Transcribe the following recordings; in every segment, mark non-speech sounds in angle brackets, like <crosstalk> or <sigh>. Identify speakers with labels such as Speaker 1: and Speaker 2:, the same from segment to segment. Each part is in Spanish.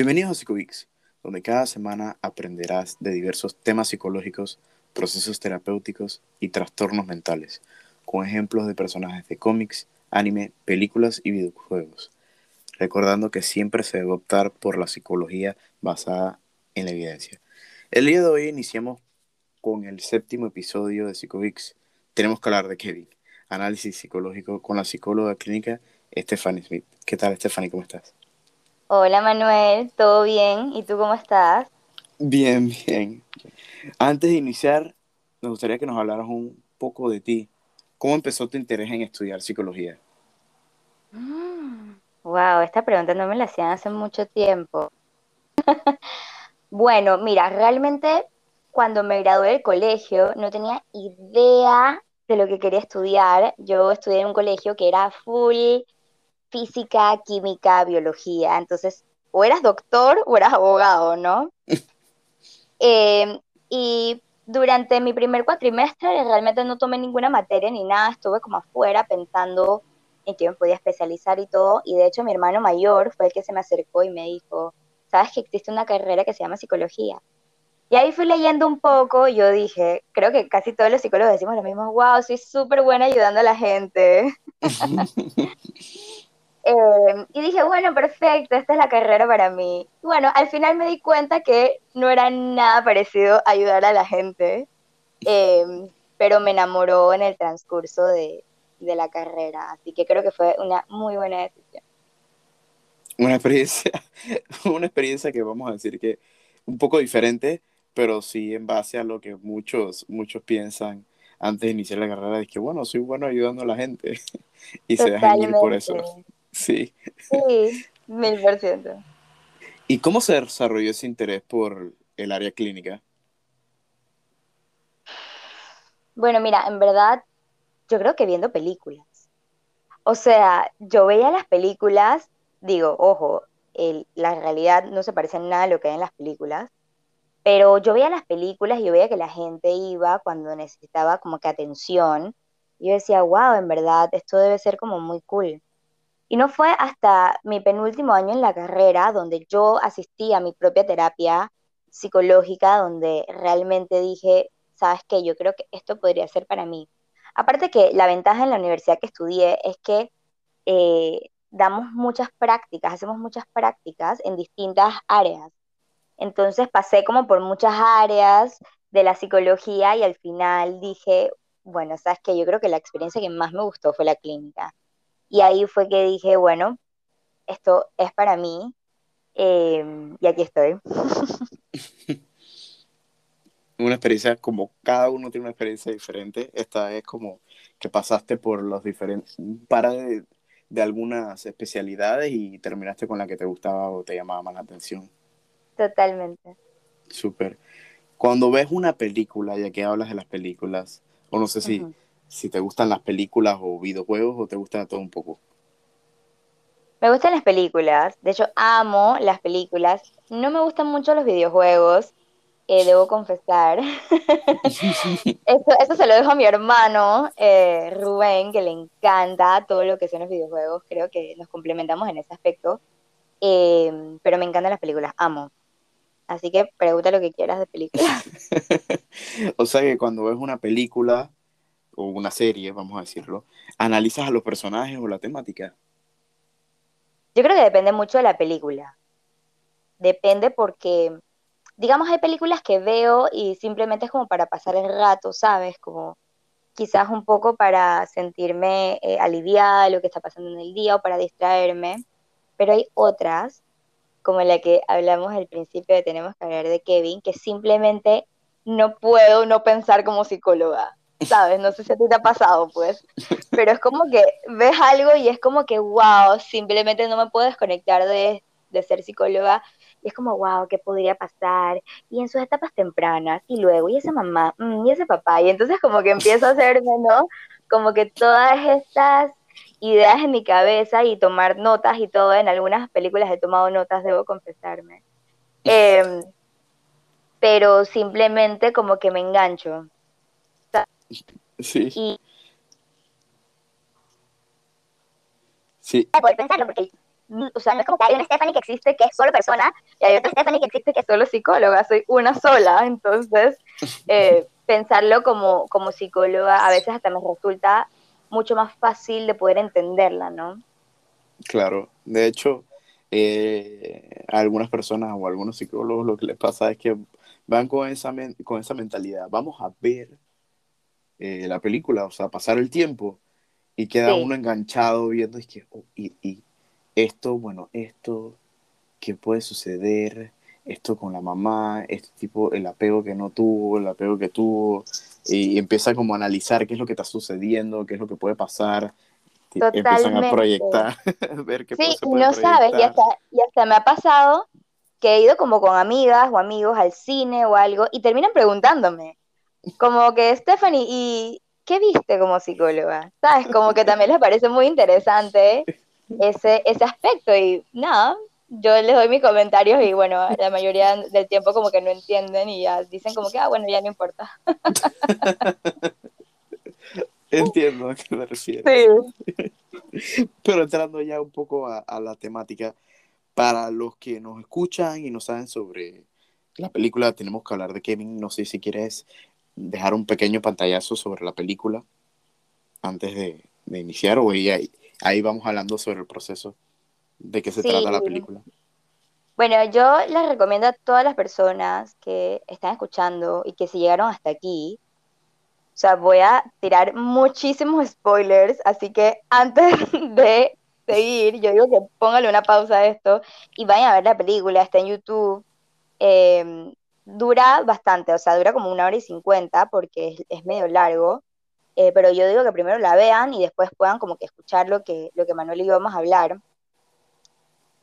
Speaker 1: Bienvenidos a Psicovix, donde cada semana aprenderás de diversos temas psicológicos, procesos terapéuticos y trastornos mentales, con ejemplos de personajes de cómics, anime, películas y videojuegos, recordando que siempre se debe optar por la psicología basada en la evidencia. El día de hoy iniciamos con el séptimo episodio de Psicovix. Tenemos que hablar de Kevin, análisis psicológico con la psicóloga clínica Stephanie Smith. ¿Qué tal, Stephanie? ¿Cómo estás?
Speaker 2: Hola Manuel, ¿todo bien? ¿Y tú cómo estás?
Speaker 1: Bien, bien. Antes de iniciar, me gustaría que nos hablaras un poco de ti. ¿Cómo empezó tu interés en estudiar psicología?
Speaker 2: wow, esta pregunta no me la hacían hace mucho tiempo. <laughs> bueno, mira, realmente cuando me gradué del colegio no tenía idea de lo que quería estudiar. Yo estudié en un colegio que era full física, química, biología. Entonces, o eras doctor o eras abogado, ¿no? <laughs> Em, y durante mi primer cuatrimestre realmente no tomé ninguna materia ni nada, estuve como afuera pensando en qué me podía especializar y todo. Y de hecho mi hermano mayor fue el que se me acercó y me dijo, ¿sabes que existe una carrera que se llama psicología? Y ahí fui leyendo un poco y yo dije, creo que casi todos los psicólogos decimos lo mismo, wow, soy súper buena ayudando a la gente. <laughs> Em, y dije, bueno, perfecto, esta es la carrera para mí. Bueno, al final me di cuenta que no era nada parecido a ayudar a la gente, em, pero me enamoró en el transcurso de, de la carrera, así que creo que fue una muy buena decisión.
Speaker 1: Una experiencia, <laughs> una experiencia que vamos a decir que un poco diferente, pero sí en base a lo que muchos, muchos piensan antes de iniciar la carrera, es que bueno, soy bueno ayudando a la gente <laughs> y se dejan ir por eso. Sí.
Speaker 2: Sí, mil por ciento.
Speaker 1: ¿Y cómo se desarrolló ese interés por el área clínica?
Speaker 2: Bueno, mira, en verdad, yo creo que viendo películas. O sea, yo veía las películas, digo, ojo, la realidad no se parece en nada a lo que hay en las películas, pero yo veía las películas y yo veía que la gente iba cuando necesitaba como que atención. Y yo decía, wow, en verdad, esto debe ser como muy cool. Y no fue hasta mi penúltimo año en la carrera donde yo asistí a mi propia terapia psicológica, donde realmente dije, sabes qué, yo creo que esto podría ser para mí. Aparte que la ventaja en la universidad que estudié es que eh, damos muchas prácticas, hacemos muchas prácticas en distintas áreas. Entonces pasé como por muchas áreas de la psicología y al final dije, bueno, sabes que yo creo que la experiencia que más me gustó fue la clínica. Y ahí fue que dije, bueno, esto es para mí em, y aquí estoy. <laughs>
Speaker 1: una experiencia, como cada uno tiene una experiencia diferente, esta es como que pasaste por los diferentes, para de, de algunas especialidades y terminaste con la que te gustaba o te llamaba más la atención.
Speaker 2: Totalmente.
Speaker 1: Súper. Cuando ves una película, ya que hablas de las películas, o no sé si si te gustan las películas o videojuegos o te gusta todo un poco.
Speaker 2: Me gustan las películas, de hecho amo las películas. No me gustan mucho los videojuegos, eh, debo confesar. <laughs> eso, se lo dejo a mi hermano eh, Rubén, que le encanta todo lo que son los videojuegos. Creo que nos complementamos en ese aspecto. Eh, pero me encantan las películas, amo. Así que pregunta lo que quieras de películas. <laughs>
Speaker 1: o sea que cuando ves una película, o una serie, vamos a decirlo, analizas a los personajes o la temática?
Speaker 2: Yo creo que depende mucho de la película. Depende porque, digamos, hay películas que veo y simplemente es como para pasar el rato, ¿sabes? Como quizás un poco para sentirme eh, aliviada de lo que está pasando en el día o para distraerme. Pero hay otras, como la que hablamos al principio de Tenemos que hablar de Kevin, que simplemente no puedo no pensar como psicóloga. ¿Sabes? No sé si a ti te ha pasado, pues. Pero es como que ves algo y es como que, wow, simplemente no me puedo desconectar de, ser psicóloga. Y es como, wow, ¿qué podría pasar? Y en sus etapas tempranas, y luego, y esa mamá, mm, y ese papá. Y entonces como que empiezo a hacerme, ¿no? Como que todas estas ideas en mi cabeza y tomar notas y todo. En algunas películas he tomado notas, debo confesarme. Em, pero simplemente como que me engancho.
Speaker 1: Sí.
Speaker 2: Y...
Speaker 1: Sí.
Speaker 2: Puedes pensarlo porque o sea, no es como que hay una Stephanie que existe que es solo persona y hay otra Stephanie que existe que es solo psicóloga, soy una sola, <laughs> entonces eh, pensarlo como, como psicóloga a veces hasta me resulta mucho más fácil de poder entenderla, ¿no?
Speaker 1: Claro, de hecho, eh, a algunas personas o a algunos psicólogos lo que les pasa es que van con esa, con esa mentalidad, vamos a ver eh, la película, o sea, pasar el tiempo y queda uno enganchado viendo y, que, oh, y, y, esto, bueno, esto, ¿qué puede suceder? Esto con la mamá, este tipo, el apego que no tuvo, el apego que tuvo, y empieza como a analizar qué es lo que está sucediendo, qué es lo que puede pasar, Totalmente. empiezan a proyectar, <laughs> ver qué
Speaker 2: sí, no sabes, y hasta, y hasta me ha pasado que he ido como con amigas o amigos al cine o algo y terminan preguntándome, como que Stephanie, ¿y qué viste como psicóloga? ¿Sabes? Como que también les parece muy interesante ese, ese aspecto y nada, yo les doy mis comentarios y bueno, la mayoría del tiempo como que no entienden y ya dicen como que, ah, bueno, ya no importa. <laughs>
Speaker 1: Entiendo a qué me refieres. Sí. <laughs> Pero entrando ya un poco a, la temática, para los que nos escuchan y no saben sobre la película, tenemos que hablar de Kevin. No sé si quieres dejar un pequeño pantallazo sobre la película antes de, iniciar o ahí, ahí, vamos hablando sobre el proceso de qué se trata la película.
Speaker 2: Bueno, yo les recomiendo a todas las personas que están escuchando y que se llegaron hasta aquí, o sea, voy a tirar muchísimos spoilers, así que antes <laughs> de seguir, yo digo que póngale una pausa a esto y vayan a ver la película, está en YouTube. Em, dura bastante, o sea, dura como una hora y cincuenta porque es, medio largo, eh, pero yo digo que primero la vean y después puedan como que escuchar lo que, lo que Manuel y yo vamos a hablar.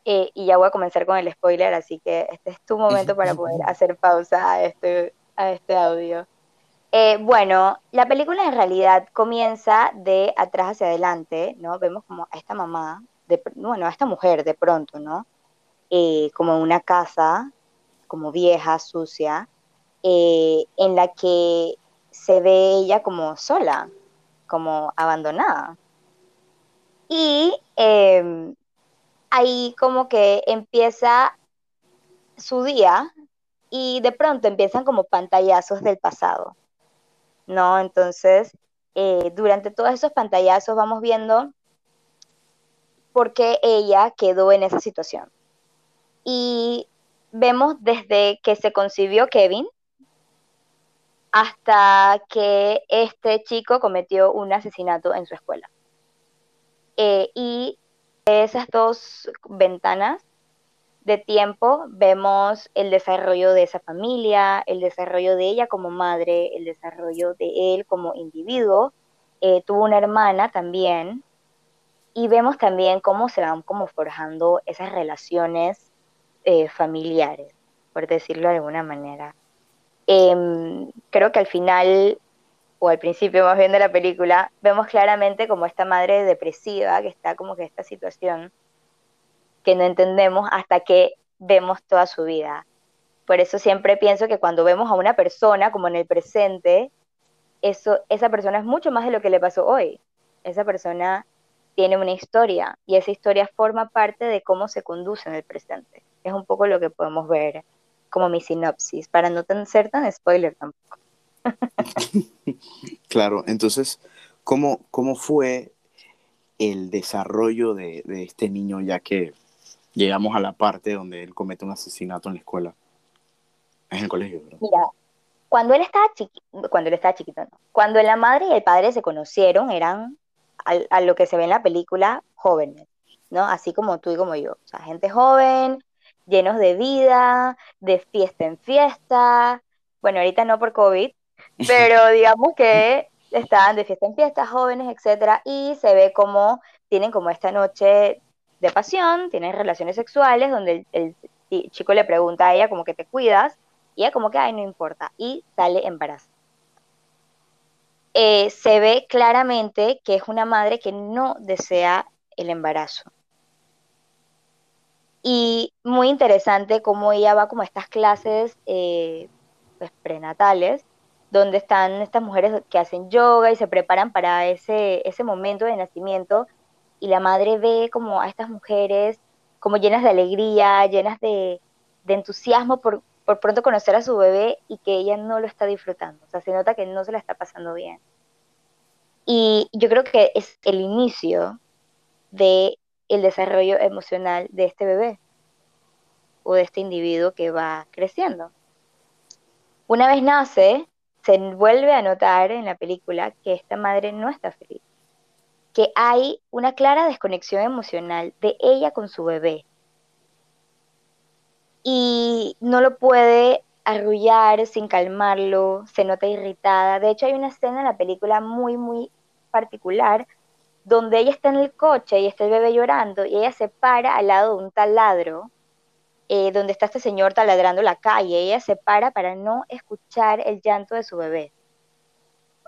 Speaker 2: Eh, y ya voy a comenzar con el spoiler, así que este es tu momento para poder <laughs> hacer pausa a este, a este audio. Eh, bueno, la película en realidad comienza de atrás hacia adelante, ¿no? Vemos como a esta mamá, de, bueno, a esta mujer de pronto, ¿no? como en una casa como vieja, sucia, eh, en la que se ve ella como sola, como abandonada. Y em, ahí como que empieza su día y de pronto empiezan como pantallazos del pasado, ¿no? Entonces, eh, durante todos esos pantallazos vamos viendo por qué ella quedó en esa situación. Y vemos desde que se concibió Kevin hasta que este chico cometió un asesinato en su escuela. Eh, y esas dos ventanas de tiempo vemos el desarrollo de esa familia, el desarrollo de ella como madre, el desarrollo de él como individuo. Eh, tuvo una hermana también. Y vemos también cómo se van como forjando esas relaciones eh, familiares, por decirlo de alguna manera. Em, creo que al final, o al principio más bien de la película, vemos claramente como esta madre depresiva que está como que esta situación que no entendemos hasta que vemos toda su vida. Por eso siempre pienso que cuando vemos a una persona como en el presente, eso, esa persona es mucho más de lo que le pasó hoy. Esa persona tiene una historia y esa historia forma parte de cómo se conduce en el presente es un poco lo que podemos ver como mi sinopsis, para no ser tan spoiler tampoco. <laughs>
Speaker 1: claro, entonces, ¿cómo, cómo fue el desarrollo de, este niño ya que llegamos a la parte donde él comete un asesinato en la escuela? Es en el colegio, ¿verdad?
Speaker 2: Mira, cuando él estaba chiquito, cuando él estaba chiquito, no. Cuando la madre y el padre se conocieron, eran, a, lo que se ve en la película, jóvenes, ¿no? Así como tú y como yo. O sea, gente joven, llenos de vida, de fiesta en fiesta. Bueno, ahorita no por COVID, <laughs> pero digamos que estaban de fiesta en fiesta, jóvenes, etcétera, y se ve como tienen como esta noche de pasión, tienen relaciones sexuales, donde el, chico le pregunta a ella como que te cuidas, y ella como que, ay, no importa, y sale embarazada. Eh, se ve claramente que es una madre que no desea el embarazo. Y muy interesante cómo ella va como a estas clases eh, pues, prenatales, donde están estas mujeres que hacen yoga y se preparan para ese, ese momento de nacimiento, y la madre ve como a estas mujeres como llenas de alegría, llenas de, entusiasmo por, por pronto conocer a su bebé y que ella no lo está disfrutando. O sea, se nota que no se la está pasando bien. Y yo creo que es el inicio de el desarrollo emocional de este bebé o de este individuo que va creciendo. Una vez nace, se vuelve a notar en la película que esta madre no está feliz, que hay una clara desconexión emocional de ella con su bebé. Y no lo puede arrullar sin calmarlo, se nota irritada. De hecho, hay una escena en la película muy, muy particular donde ella está en el coche y está el bebé llorando y ella se para al lado de un taladro eh, donde está este señor taladrando la calle. Ella se para para no escuchar el llanto de su bebé.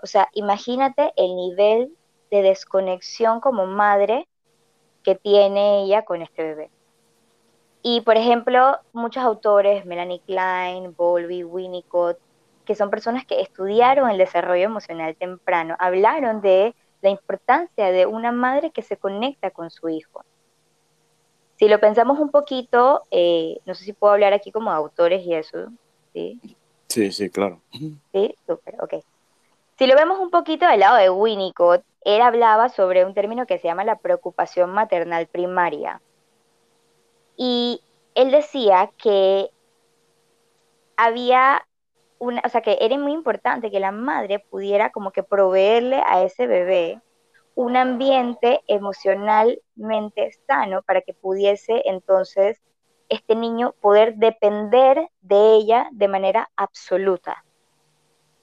Speaker 2: O sea, imagínate el nivel de desconexión como madre que tiene ella con este bebé. Y, por ejemplo, muchos autores, Melanie Klein, Bowlby, Winnicott, que son personas que estudiaron el desarrollo emocional temprano, hablaron de la importancia de una madre que se conecta con su hijo. Si lo pensamos un poquito, eh, no sé si puedo hablar aquí como autores y eso, ¿sí?
Speaker 1: Sí, sí, claro.
Speaker 2: Sí, súper, ok. Si lo vemos un poquito del lado de Winnicott, él hablaba sobre un término que se llama la preocupación maternal primaria. Y él decía que había una, o sea, que era muy importante que la madre pudiera como que proveerle a ese bebé un ambiente emocionalmente sano para que pudiese entonces este niño poder depender de ella de manera absoluta.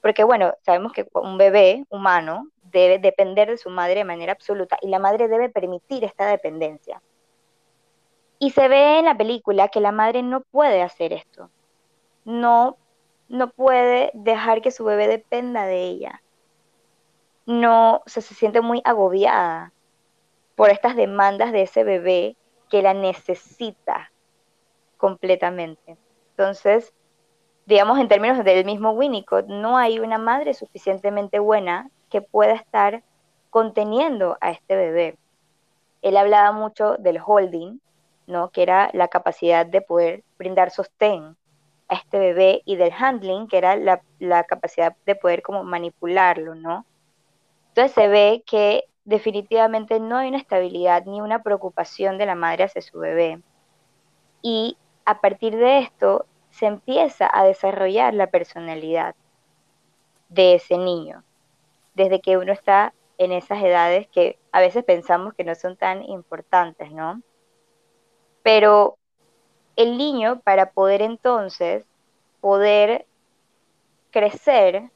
Speaker 2: Porque bueno, sabemos que un bebé humano debe depender de su madre de manera absoluta y la madre debe permitir esta dependencia. Y se ve en la película que la madre no puede hacer esto. No no puede dejar que su bebé dependa de ella. No, se siente muy agobiada por estas demandas de ese bebé que la necesita completamente. Entonces, digamos en términos del mismo Winnicott, no hay una madre suficientemente buena que pueda estar conteniendo a este bebé. Él hablaba mucho del holding, ¿no? que era la capacidad de poder brindar sostén a este bebé y del handling, que era la, capacidad de poder como manipularlo, ¿no? Entonces se ve que definitivamente no hay una estabilidad ni una preocupación de la madre hacia su bebé. Y a partir de esto se empieza a desarrollar la personalidad de ese niño, desde que uno está en esas edades que a veces pensamos que no son tan importantes, ¿no? Pero el niño para poder entonces poder crecer,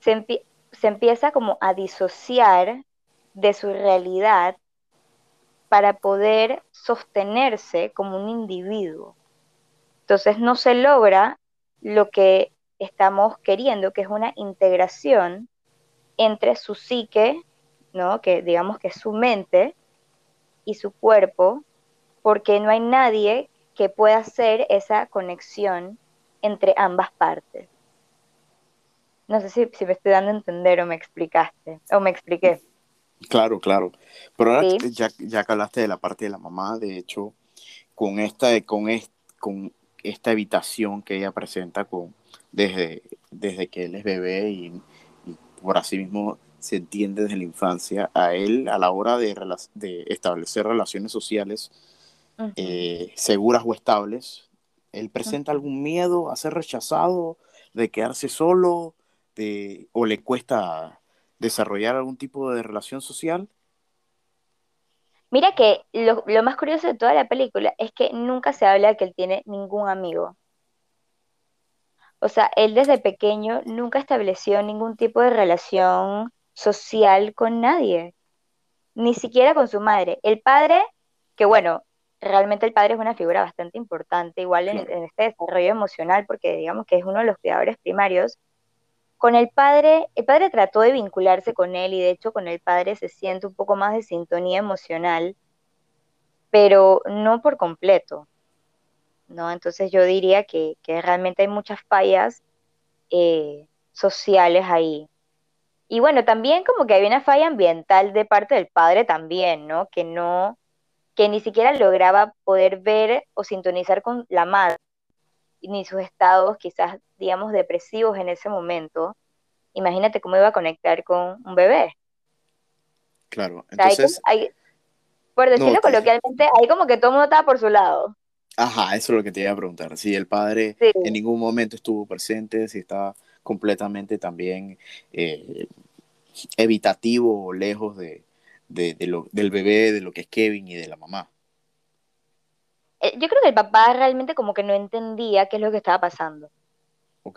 Speaker 2: se, empieza como a disociar de su realidad para poder sostenerse como un individuo. Entonces no se logra lo que estamos queriendo, que es una integración entre su psique, ¿no? que digamos que es su mente, y su cuerpo, porque no hay nadie que pueda hacer esa conexión entre ambas partes. No sé si, si, me estoy dando a entender o me explicaste, o me expliqué.
Speaker 1: Claro, claro. Pero ahora ya, ya que hablaste de la parte de la mamá, de hecho, con esta, con, con esta evitación que ella presenta con, desde, desde que él es bebé y, por así mismo se entiende desde la infancia, a él a la hora de, de establecer relaciones sociales, eh, seguras o estables, ¿él presenta algún miedo a ser rechazado, de quedarse solo, de, o le cuesta desarrollar algún tipo de relación social?
Speaker 2: Mira que lo, lo, más curioso de toda la película es que nunca se habla de que él tiene ningún amigo. O sea, él desde pequeño nunca estableció ningún tipo de relación social con nadie, ni siquiera con su madre. El padre, que bueno, realmente el padre es una figura bastante importante, igual en, este desarrollo emocional, porque digamos que es uno de los cuidadores primarios. Con el padre, el padre trató de vincularse con él y de hecho con el padre se siente un poco más de sintonía emocional, pero no por completo. ¿no? Entonces yo diría que, realmente hay muchas fallas eh, sociales ahí. Y bueno, también como que hay una falla ambiental de parte del padre también, ¿no? Que no, que ni siquiera lograba poder ver o sintonizar con la madre, ni sus estados quizás, digamos, depresivos en ese momento, imagínate cómo iba a conectar con un bebé.
Speaker 1: Claro, entonces...
Speaker 2: por decirlo coloquialmente, ahí como que todo el mundo estaba por su lado.
Speaker 1: Ajá, eso es lo que te iba a preguntar. Si el padre en ningún momento estuvo presente, si estaba completamente también eh, evitativo o lejos de, lo, del bebé, de lo que es Kevin y de la mamá.
Speaker 2: Eh, yo creo que el papá realmente como que no entendía qué es lo que estaba pasando.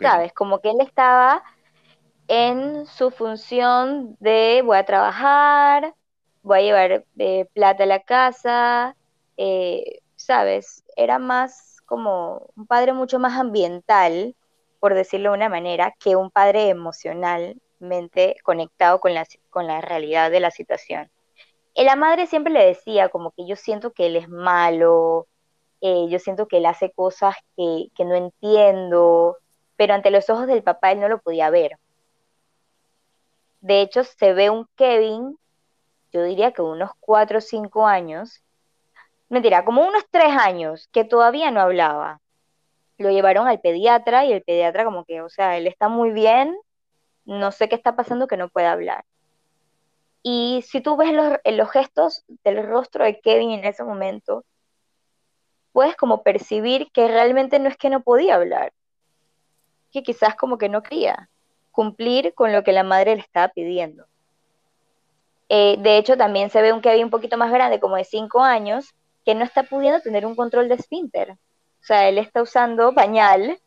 Speaker 2: ¿Sabes? Como que él estaba en su función de voy a trabajar, voy a llevar eh, plata a la casa, eh, ¿sabes? Era más como un padre mucho más ambiental, por decirlo de una manera, que un padre emocionalmente conectado con la, con la realidad de la situación. La madre siempre le decía como que yo siento que él es malo, eh, yo siento que él hace cosas que, que no entiendo, pero ante los ojos del papá él no lo podía ver. De hecho, se ve un Kevin, yo diría que unos cuatro o cinco años, mentira, como unos tres años, que todavía no hablaba. Lo llevaron al pediatra y el pediatra como que, o sea, él está muy bien, no sé qué está pasando que no puede hablar. Y si tú ves los, los gestos del rostro de Kevin en ese momento, puedes como percibir que realmente no es que no podía hablar, que quizás como que no quería cumplir con lo que la madre le estaba pidiendo. Eh, de hecho, también se ve un Kevin un poquito más grande, como de 5 años, que no está pudiendo tener un control de esfínter. O sea, él está usando pañal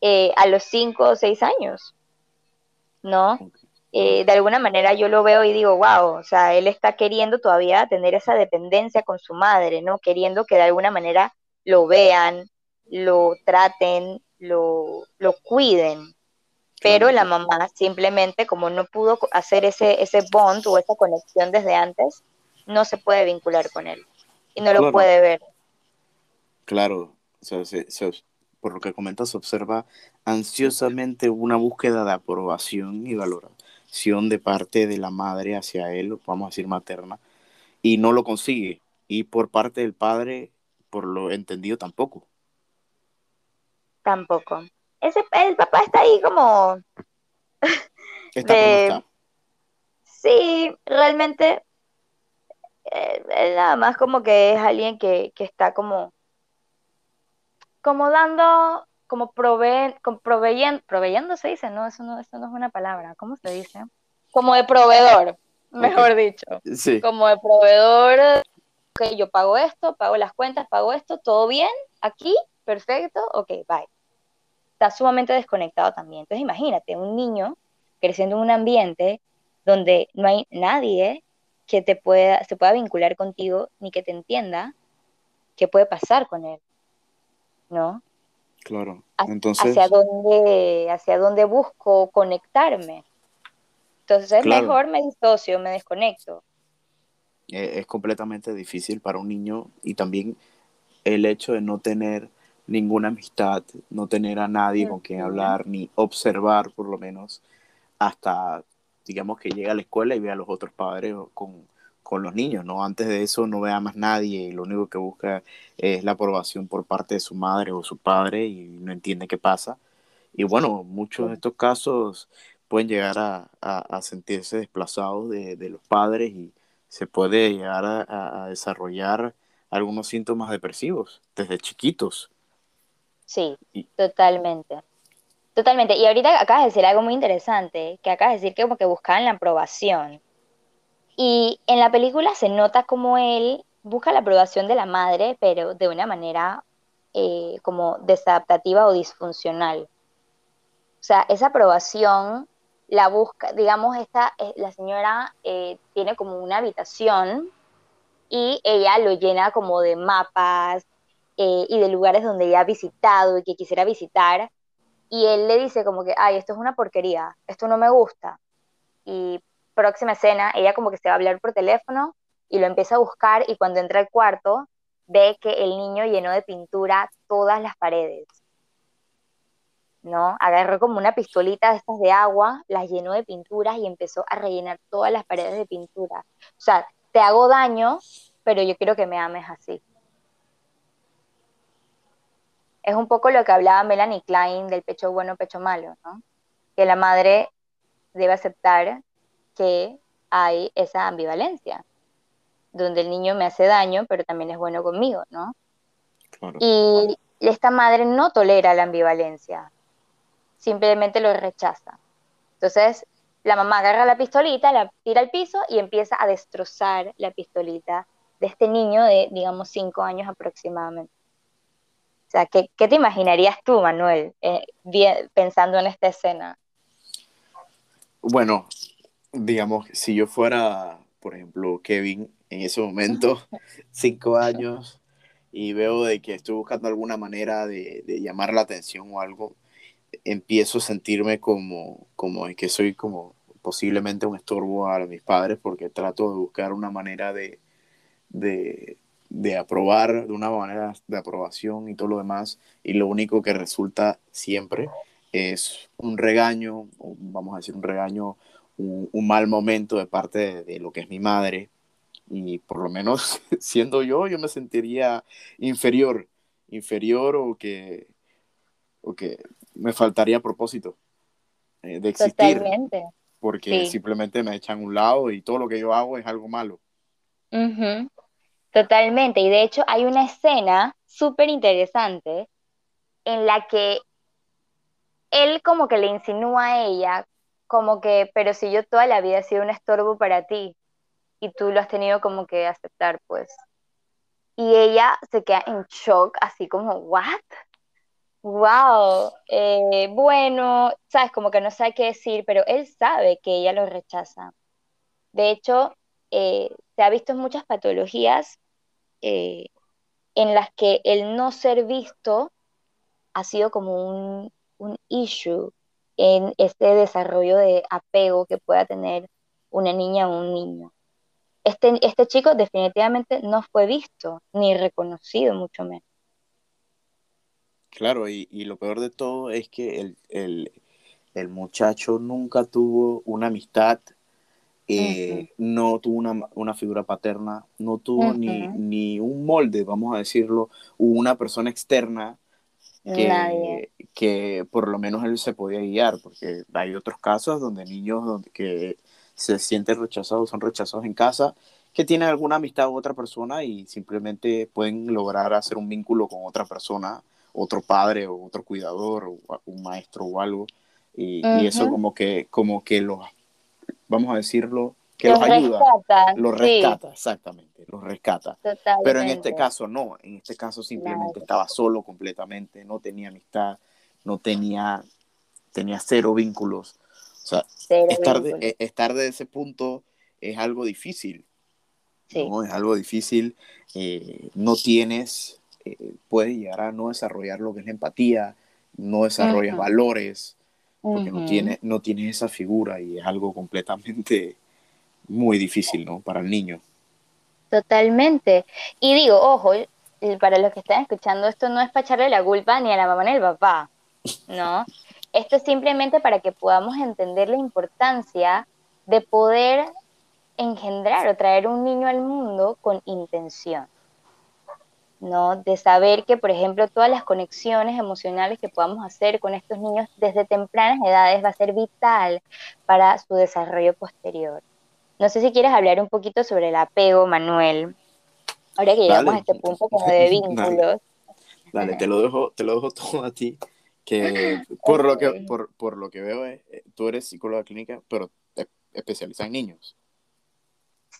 Speaker 2: eh, a los 5 o 6 años, ¿no? Eh, de alguna manera yo lo veo y digo, wow, o sea, él está queriendo todavía tener esa dependencia con su madre, ¿no? Queriendo que de alguna manera lo vean, lo traten, lo, lo cuiden. Pero la mamá simplemente, como no pudo hacer ese, ese bond o esa conexión desde antes, no se puede vincular con él y no lo puede ver.
Speaker 1: Claro, por lo que comentas, se observa ansiosamente una búsqueda de aprobación y de parte de la madre hacia él, vamos a decir materna, y no lo consigue. Y por parte del padre, por lo entendido, tampoco.
Speaker 2: Tampoco. Ese, el papá está ahí como...
Speaker 1: Está
Speaker 2: Sí, realmente él nada más como que es alguien que, está como, como dando, como proveen, como proveyendo, proveyendo se dice, no, eso no, eso no es una palabra, ¿cómo se dice? Como de proveedor, mejor dicho.
Speaker 1: Sí.
Speaker 2: Como de proveedor, ok, yo pago esto, pago las cuentas, pago esto, todo bien, aquí, perfecto, ok, bye. Está sumamente desconectado también. Entonces imagínate, un niño creciendo en un ambiente donde no hay nadie que te pueda, se pueda vincular contigo ni que te entienda qué puede pasar con él, ¿no?
Speaker 1: Claro. Entonces,
Speaker 2: hacia dónde, hacia dónde busco conectarme. Entonces es mejor me disocio, me desconecto.
Speaker 1: E, es completamente difícil para un niño y también el hecho de no tener ninguna amistad, no tener a nadie con quien hablar, ni observar por lo menos hasta digamos que llega a la escuela y ve a los otros padres con, con los niños, ¿no? Antes de eso no ve a más nadie y lo único que busca es la aprobación por parte de su madre o su padre y no entiende qué pasa. Y bueno, muchos de estos casos pueden llegar a, a, sentirse desplazados de, de, los padres y se puede llegar a, a, desarrollar algunos síntomas depresivos desde chiquitos.
Speaker 2: Sí, totalmente. Totalmente. Y ahorita acabas de decir algo muy interesante, que acabas de decir que como que buscaban la aprobación. Y en la película se nota como él busca la aprobación de la madre, pero de una manera eh, como desadaptativa o disfuncional. O sea, esa aprobación la busca, digamos, esta, eh, la señora eh, tiene como una habitación y ella lo llena como de mapas y de lugares donde ella ha visitado y que quisiera visitar y él le dice como que, ay, esto es una porquería, esto no me gusta. Y próxima escena, ella como que se va a hablar por teléfono y lo empieza a buscar y cuando entra al cuarto ve que el niño llenó de pintura todas las paredes. ¿No? Agarró como una pistolita de estas de agua, las llenó de pinturas y empezó a rellenar todas las paredes de pintura. O sea, te hago daño, pero yo quiero que me ames así. Es un poco lo que hablaba Melanie Klein del pecho bueno, pecho malo, ¿no? Que la madre debe aceptar que hay esa ambivalencia, donde el niño me hace daño, pero también es bueno conmigo, ¿no? Y esta madre no tolera la ambivalencia, simplemente lo rechaza. Entonces, la mamá agarra la pistolita, la tira al piso y empieza a destrozar la pistolita de este niño de, digamos, cinco años aproximadamente. O sea, ¿qué, te imaginarías tú, Manuel, eh, pensando en esta escena?
Speaker 1: Bueno, digamos, si yo fuera, por ejemplo, Kevin en ese momento, <laughs> <laughs> cinco años, y veo de que estoy buscando alguna manera de, llamar la atención o algo, empiezo a sentirme como, como que soy como posiblemente un estorbo a mis padres porque trato de buscar una manera de, de, de aprobar, de una manera de aprobación y todo lo demás, y lo único que resulta siempre es un regaño, vamos a decir un regaño, un, mal momento de parte de, lo que es mi madre, y por lo menos <laughs> siendo yo, yo me sentiría inferior, inferior o que, o que me faltaría propósito eh, de existir. Porque simplemente me echan a un lado y todo lo que yo hago es algo malo.
Speaker 2: Totalmente. Y de hecho hay una escena súper interesante en la que él como que le insinúa a ella, como que, pero si yo toda la vida he sido un estorbo para ti y tú lo has tenido como que aceptar, pues. Y ella se queda en shock, así como, ¿what? Wow, eh, bueno, sabes, como que no sabe qué decir, pero él sabe que ella lo rechaza. De hecho, eh, se ha visto muchas patologías eh, en las que el no ser visto ha sido como un, un issue en este desarrollo de apego que pueda tener una niña o un niño. Este, este chico definitivamente no fue visto ni reconocido, mucho menos.
Speaker 1: Claro, y, lo peor de todo es que el, muchacho nunca tuvo una amistad, eh, no tuvo una, figura paterna, no tuvo ni, ni, un molde, vamos a decirlo, una persona externa que, que por lo menos él se podía guiar, porque hay otros casos donde niños donde, que se sienten rechazados, son rechazados en casa, que tienen alguna amistad con otra persona y simplemente pueden lograr hacer un vínculo con otra persona, otro padre o otro cuidador o un maestro o algo. Y, y eso como que, como que los, vamos a decirlo, que los, ayuda, los rescata, exactamente, los rescata. Pero en este caso no, en este caso simplemente estaba solo completamente, no tenía amistad, no tenía, tenía cero vínculos. O sea, estar, de, e, estar de ese punto es algo difícil. ¿no? Es algo difícil. Eh, no tienes, eh, puedes llegar a no desarrollar lo que es la empatía, no desarrollas valores, porque no, tienes, no tienes esa figura y es algo completamente muy difícil, ¿no? Para el niño.
Speaker 2: Totalmente. Y digo, ojo, para los que están escuchando, esto no es para echarle la culpa ni a la mamá ni al papá, ¿no? <laughs> Esto es simplemente para que podamos entender la importancia de poder engendrar o traer un niño al mundo con intención, ¿no? De saber que, por ejemplo, todas las conexiones emocionales que podamos hacer con estos niños desde tempranas edades va a ser vital para su desarrollo posterior. No sé si quieres hablar un poquito sobre el apego, Manuel. Ahora que llegamos a este punto como <laughs> de vínculos.
Speaker 1: Dale, te lo dejo, te lo dejo todo a ti. Que <laughs> por lo que, por, por lo que veo, eh, tú eres psicóloga clínica, pero te especializas en niños.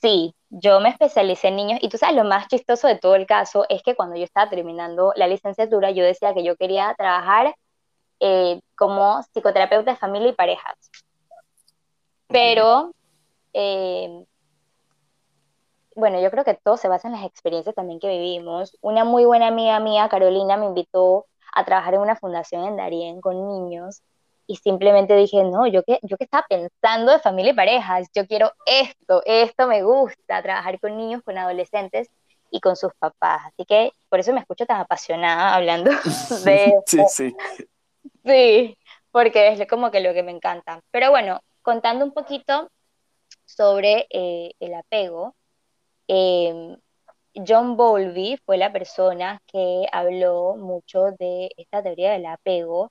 Speaker 2: Sí, yo me especialicé en niños y tú sabes, lo más chistoso de todo el caso es que cuando yo estaba terminando la licenciatura, yo decía que yo quería trabajar eh, como psicoterapeuta de familia y parejas. Pero eh, bueno, yo creo que todo se basa en las experiencias también que vivimos. Una muy buena amiga mía, Carolina, me invitó a trabajar en una fundación en Darien con niños y simplemente dije, no, yo que, yo que estaba pensando de familia y parejas, yo quiero esto, esto me gusta, trabajar con niños, con adolescentes y con sus papás. Así que por eso me escucho tan apasionada hablando <laughs> de... sí, sí. Sí, porque es como que lo que me encanta. Pero bueno, contando un poquito sobre eh, el apego, em, John Bowlby fue la persona que habló mucho de esta teoría del apego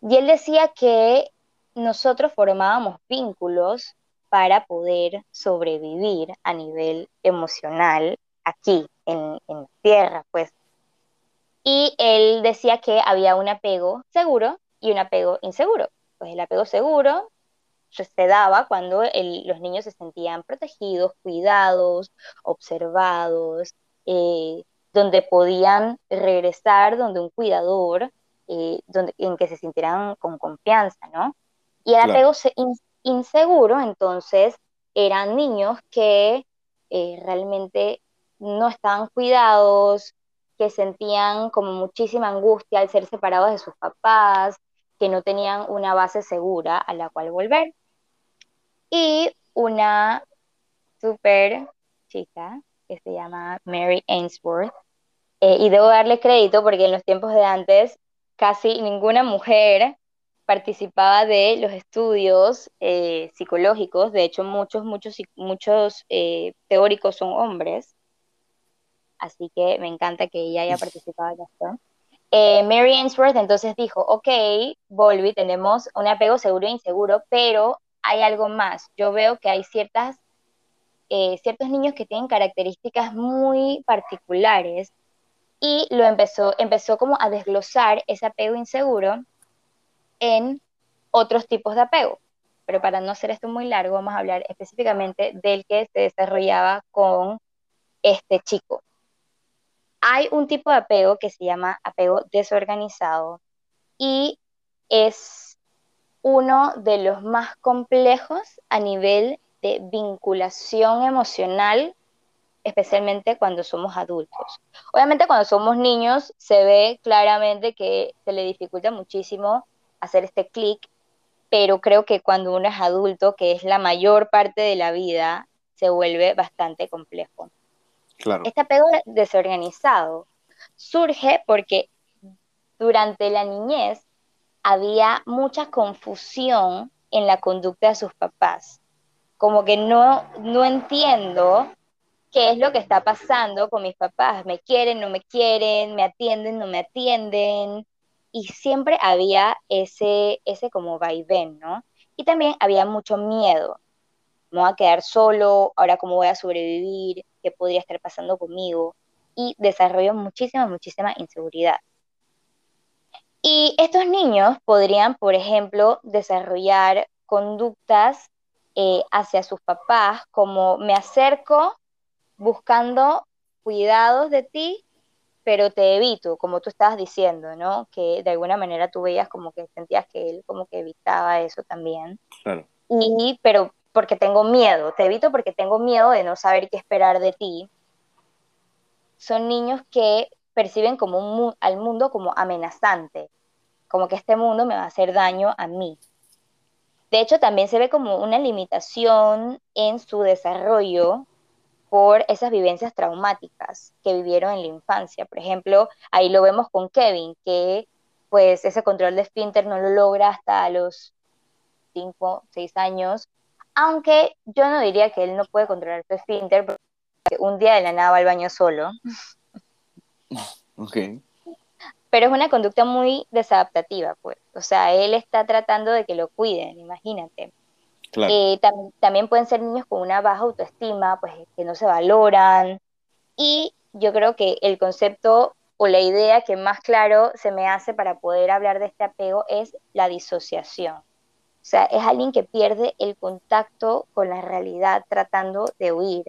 Speaker 2: y él decía que nosotros formábamos vínculos para poder sobrevivir a nivel emocional aquí en, en Tierra, pues. Y él decía que había un apego seguro y un apego inseguro. Pues el apego seguro se daba cuando los niños se sentían protegidos, cuidados, observados, eh, donde podían regresar, donde un cuidador, eh, donde, en que se sintieran con confianza, ¿no? Y el apego inseguro, entonces, eran niños que eh, realmente no estaban cuidados, que sentían como muchísima angustia al ser separados de sus papás, que no tenían una base segura a la cual volver y una super chica que se llama Mary Ainsworth. Eh, y debo darle crédito porque en los tiempos de antes casi ninguna mujer participaba de los estudios eh, psicológicos. De hecho, muchos, muchos, muchos eh, teóricos son hombres. Así que me encanta que ella haya participado en esto. Mary Ainsworth entonces dijo, ok, Volvi, tenemos un apego seguro e inseguro, pero hay algo más. Yo veo que hay ciertas, eh, ciertos niños que tienen características muy particulares y lo empezó, empezó como a desglosar ese apego inseguro en otros tipos de apego. Pero para no hacer esto muy largo, vamos a hablar específicamente del que se desarrollaba con este chico. Hay un tipo de apego que se llama apego desorganizado y es uno de los más complejos a nivel de vinculación emocional, especialmente cuando somos adultos. Obviamente cuando somos niños se ve claramente que se le dificulta muchísimo hacer este clic, pero creo que cuando uno es adulto, que es la mayor parte de la vida, se vuelve bastante complejo. Claro. Este apego desorganizado surge porque durante la niñez había mucha confusión en la conducta de sus papás. Como que no, no entiendo qué es lo que está pasando con mis papás. Me quieren, no me quieren, me atienden, no me atienden. Y siempre había ese, ese como vaivén, ¿no? Y también había mucho miedo. Me voy a quedar solo, ahora cómo voy a sobrevivir, qué podría estar pasando conmigo. Y desarrolló muchísima, muchísima inseguridad. Y estos niños podrían, por ejemplo, desarrollar conductas eh, hacia sus papás, como me acerco buscando cuidados de ti, pero te evito, como tú estabas diciendo, ¿no? Que de alguna manera tú veías como que sentías que él como que evitaba eso también. Claro. Y, pero porque tengo miedo, te evito porque tengo miedo de no saber qué esperar de ti. Son niños que perciben como al mundo como amenazante, como que este mundo me va a hacer daño a mí. De hecho, también se ve como una limitación en su desarrollo por esas vivencias traumáticas que vivieron en la infancia. Por ejemplo, ahí lo vemos con Kevin, que pues ese control de esfínter no lo logra hasta los 5, 6 años, aunque yo no diría que él no puede controlar su esfínter, porque un día de la nada va al baño solo. <laughs>
Speaker 1: Ok.
Speaker 2: Pero es una conducta muy desadaptativa, pues. O sea, él está tratando de que lo cuiden, imagínate. Eh, también pueden ser niños con una baja autoestima, pues que no se valoran. Y yo creo que el concepto o la idea que más claro se me hace para poder hablar de este apego es la disociación. O sea, es alguien que pierde el contacto con la realidad tratando de huir.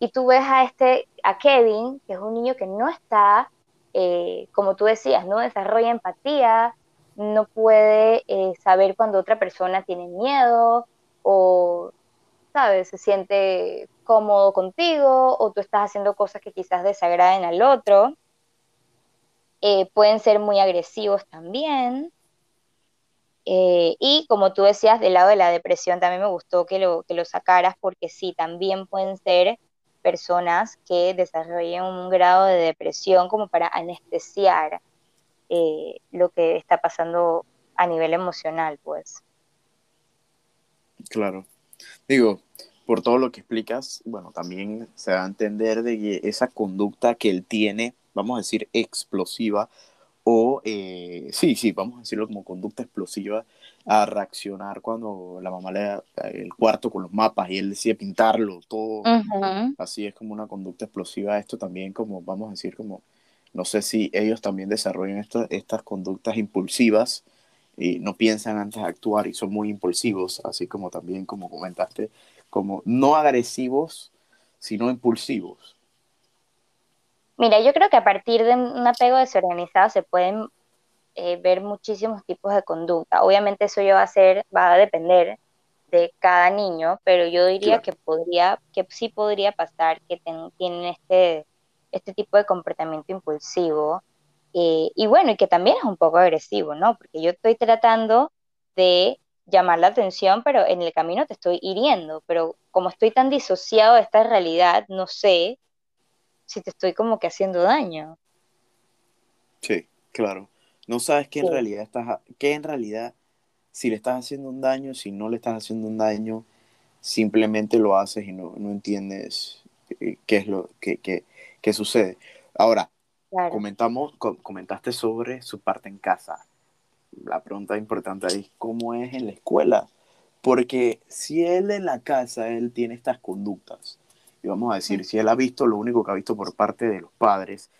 Speaker 2: Y tú ves a este, a Kevin, que es un niño que no está, eh, como tú decías, no desarrolla empatía, no puede eh, saber cuando otra persona tiene miedo o, ¿sabes? Se siente cómodo contigo o tú estás haciendo cosas que quizás desagraden al otro. Eh, pueden ser muy agresivos también. y como tú decías, del lado de la depresión también me gustó que lo, que lo sacaras porque sí, también pueden ser personas que desarrollen un grado de depresión como para anestesiar eh, lo que está pasando a nivel emocional, pues.
Speaker 1: Claro. Digo, por todo lo que explicas, bueno, también se da a entender de esa conducta que él tiene, vamos a decir, explosiva, o eh, sí, sí, vamos a decirlo como conducta explosiva, a reaccionar cuando la mamá le da el cuarto con los mapas y él decide pintarlo todo. Así es como una conducta explosiva. Esto también como, vamos a decir, como, no sé si ellos también desarrollan estas conductas impulsivas y no piensan antes de actuar y son muy impulsivos, así como también, como comentaste, como no agresivos, sino impulsivos.
Speaker 2: Mira, yo creo que a partir de un apego desorganizado se pueden eh, ver muchísimos tipos de conducta. Obviamente eso ya va a ser, va a depender de cada niño, pero yo diría que podría, que sí podría pasar que tienen este, este tipo de comportamiento impulsivo. Eh, y bueno, y que también es un poco agresivo, ¿no? Porque yo estoy tratando de llamar la atención, pero en el camino te estoy hiriendo, pero como estoy tan disociado de esta realidad, no sé si te estoy como que haciendo daño.
Speaker 1: Sí, claro. No sabes qué en realidad estás, qué en realidad, si le estás haciendo un daño, si no le estás haciendo un daño, simplemente lo haces y no, entiendes eh, qué es lo que, sucede. Ahora, comentamos, comentaste sobre su parte en casa. La pregunta importante ahí es cómo es en la escuela. Porque si él en la casa, él tiene estas conductas, y vamos a decir, si él ha visto lo único que ha visto por parte de los padres,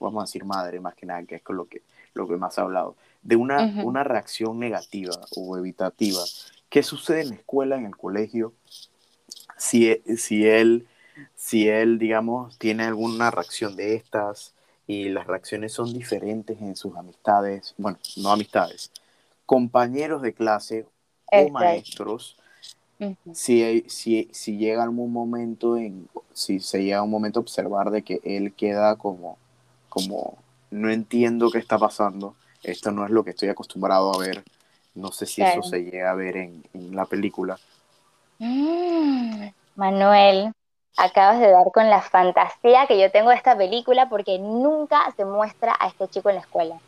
Speaker 1: vamos a decir madre más que nada, que es con lo que, lo que más ha hablado, de una, una reacción negativa o evitativa. ¿Qué sucede en la escuela, en el colegio, si, e, si, él, si él, digamos, tiene alguna reacción de estas y las reacciones son diferentes en sus amistades, bueno, no amistades, compañeros de clase o maestros, si, si, si llega algún momento, en, si se llega un momento a observar de que él queda como, como, no entiendo qué está pasando, esto no es lo que estoy acostumbrado a ver, no sé si eso se llega a ver en, la película.
Speaker 2: Mm, Manuel, acabas de dar con la fantasía que yo tengo de esta película porque nunca se muestra a este chico en la escuela.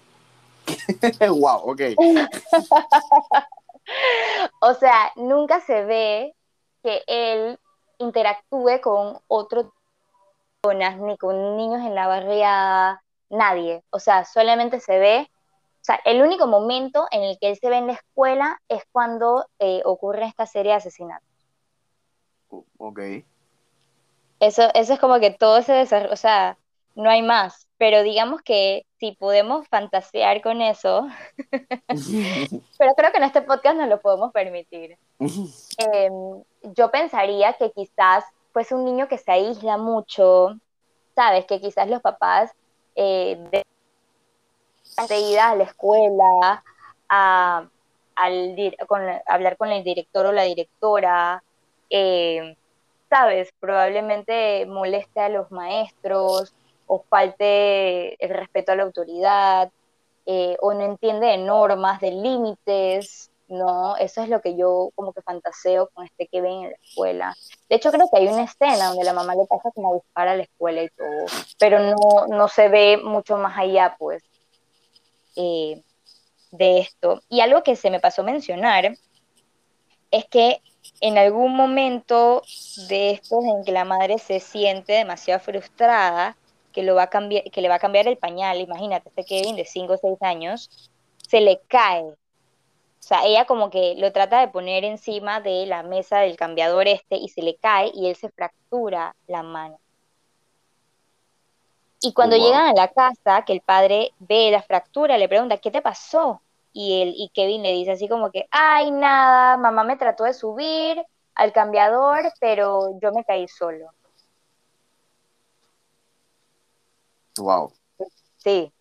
Speaker 2: <laughs>
Speaker 1: wow, ok. <laughs>
Speaker 2: o sea, nunca se ve que él interactúe con otros personas, ni con niños en la barriada, nadie. O sea, solamente se ve, o sea, el único momento en el que él se ve en la escuela es cuando eh, ocurre esta serie de asesinatos.
Speaker 1: Ok.
Speaker 2: Eso, eso es como que todo ese desarrollo, o sea, no hay más. Pero digamos que si podemos fantasear con eso, <laughs> pero creo que en este podcast no lo podemos permitir. <laughs> Em, yo pensaría que quizás fuese un niño que se aísla mucho, ¿sabes? Que quizás los papás eh, de, a la escuela, a, al, hablar con el director o la directora, eh, ¿sabes? Probablemente moleste a los maestros o falte el respeto a la autoridad, eh, o no entiende de normas, de límites, ¿no? Eso es lo que yo como que fantaseo con este que ven en la escuela. De hecho, creo que hay una escena donde la mamá le pasa como a buscar a la escuela y todo, pero no, no se ve mucho más allá, pues, eh, de esto. Y algo que se me pasó a mencionar es que en algún momento de estos en que la madre se siente demasiado frustrada, que, lo va a cambiar, que le va a cambiar el pañal, imagínate, este Kevin de 5 o 6 años, se le cae. O sea, ella como que lo trata de poner encima de la mesa del cambiador este y se le cae y él se fractura la mano. Y cuando llegan a la casa, que el padre ve la fractura, le pregunta, ¿qué te pasó? Y, él, y Kevin le dice así como que, ay, nada, mamá me trató de subir al cambiador, pero yo me caí solo.
Speaker 1: Wow.
Speaker 2: Sí,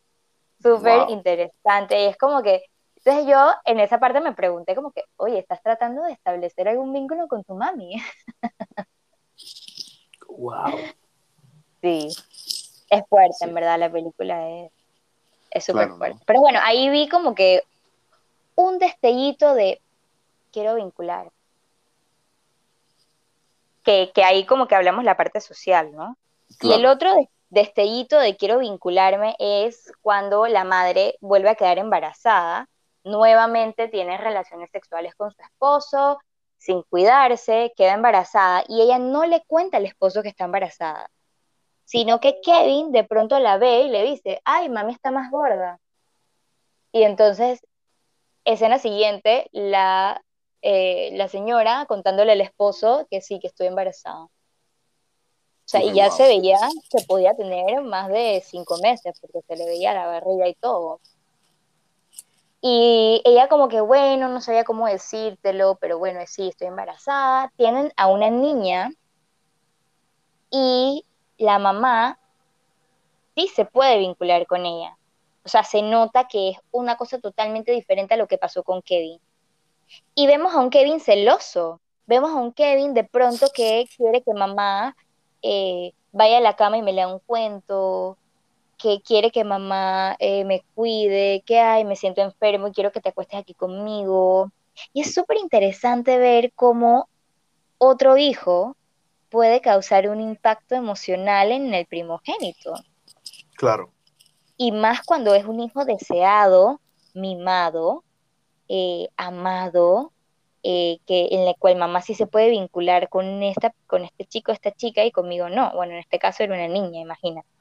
Speaker 2: súper interesante. Y es como que, entonces yo en esa parte me pregunté como que, oye, ¿estás tratando de establecer algún vínculo con tu mami? <laughs>
Speaker 1: wow.
Speaker 2: Sí, es fuerte, en verdad, la película es súper fuerte. Pero bueno, ahí vi como que un destellito de quiero vincular. Que, que ahí como que hablamos la parte social, ¿no? Y el otro destellito de quiero vincularme es cuando la madre vuelve a quedar embarazada, nuevamente tiene relaciones sexuales con su esposo, sin cuidarse, queda embarazada y ella no le cuenta al esposo que está embarazada, sino que Kevin de pronto la ve y le dice, ay, mami está más gorda. Y entonces, escena siguiente, la, eh, la señora contándole al esposo que sí, que estoy embarazada. O sea, y ya se veía que podía tener más de cinco meses, porque se le veía la barriga y todo. Y ella como que, bueno, no sabía cómo decírtelo, pero bueno, sí, estoy embarazada. Tienen a una niña y la mamá sí se puede vincular con ella. O sea, se nota que es una cosa totalmente diferente a lo que pasó con Kevin. Y vemos a un Kevin celoso. Vemos a un Kevin de pronto que quiere que mamá eh, vaya a la cama y me lea un cuento, que quiere que mamá eh, me cuide, que ay, me siento enfermo y quiero que te acuestes aquí conmigo. Y es súper interesante ver cómo otro hijo puede causar un impacto emocional en el primogénito.
Speaker 1: Claro.
Speaker 2: Y más cuando es un hijo deseado, mimado, eh, amado, eh, que en el cual mamá sí se puede vincular con esta, con este chico, esta chica y conmigo no. Bueno, en este caso era una niña, imagínate.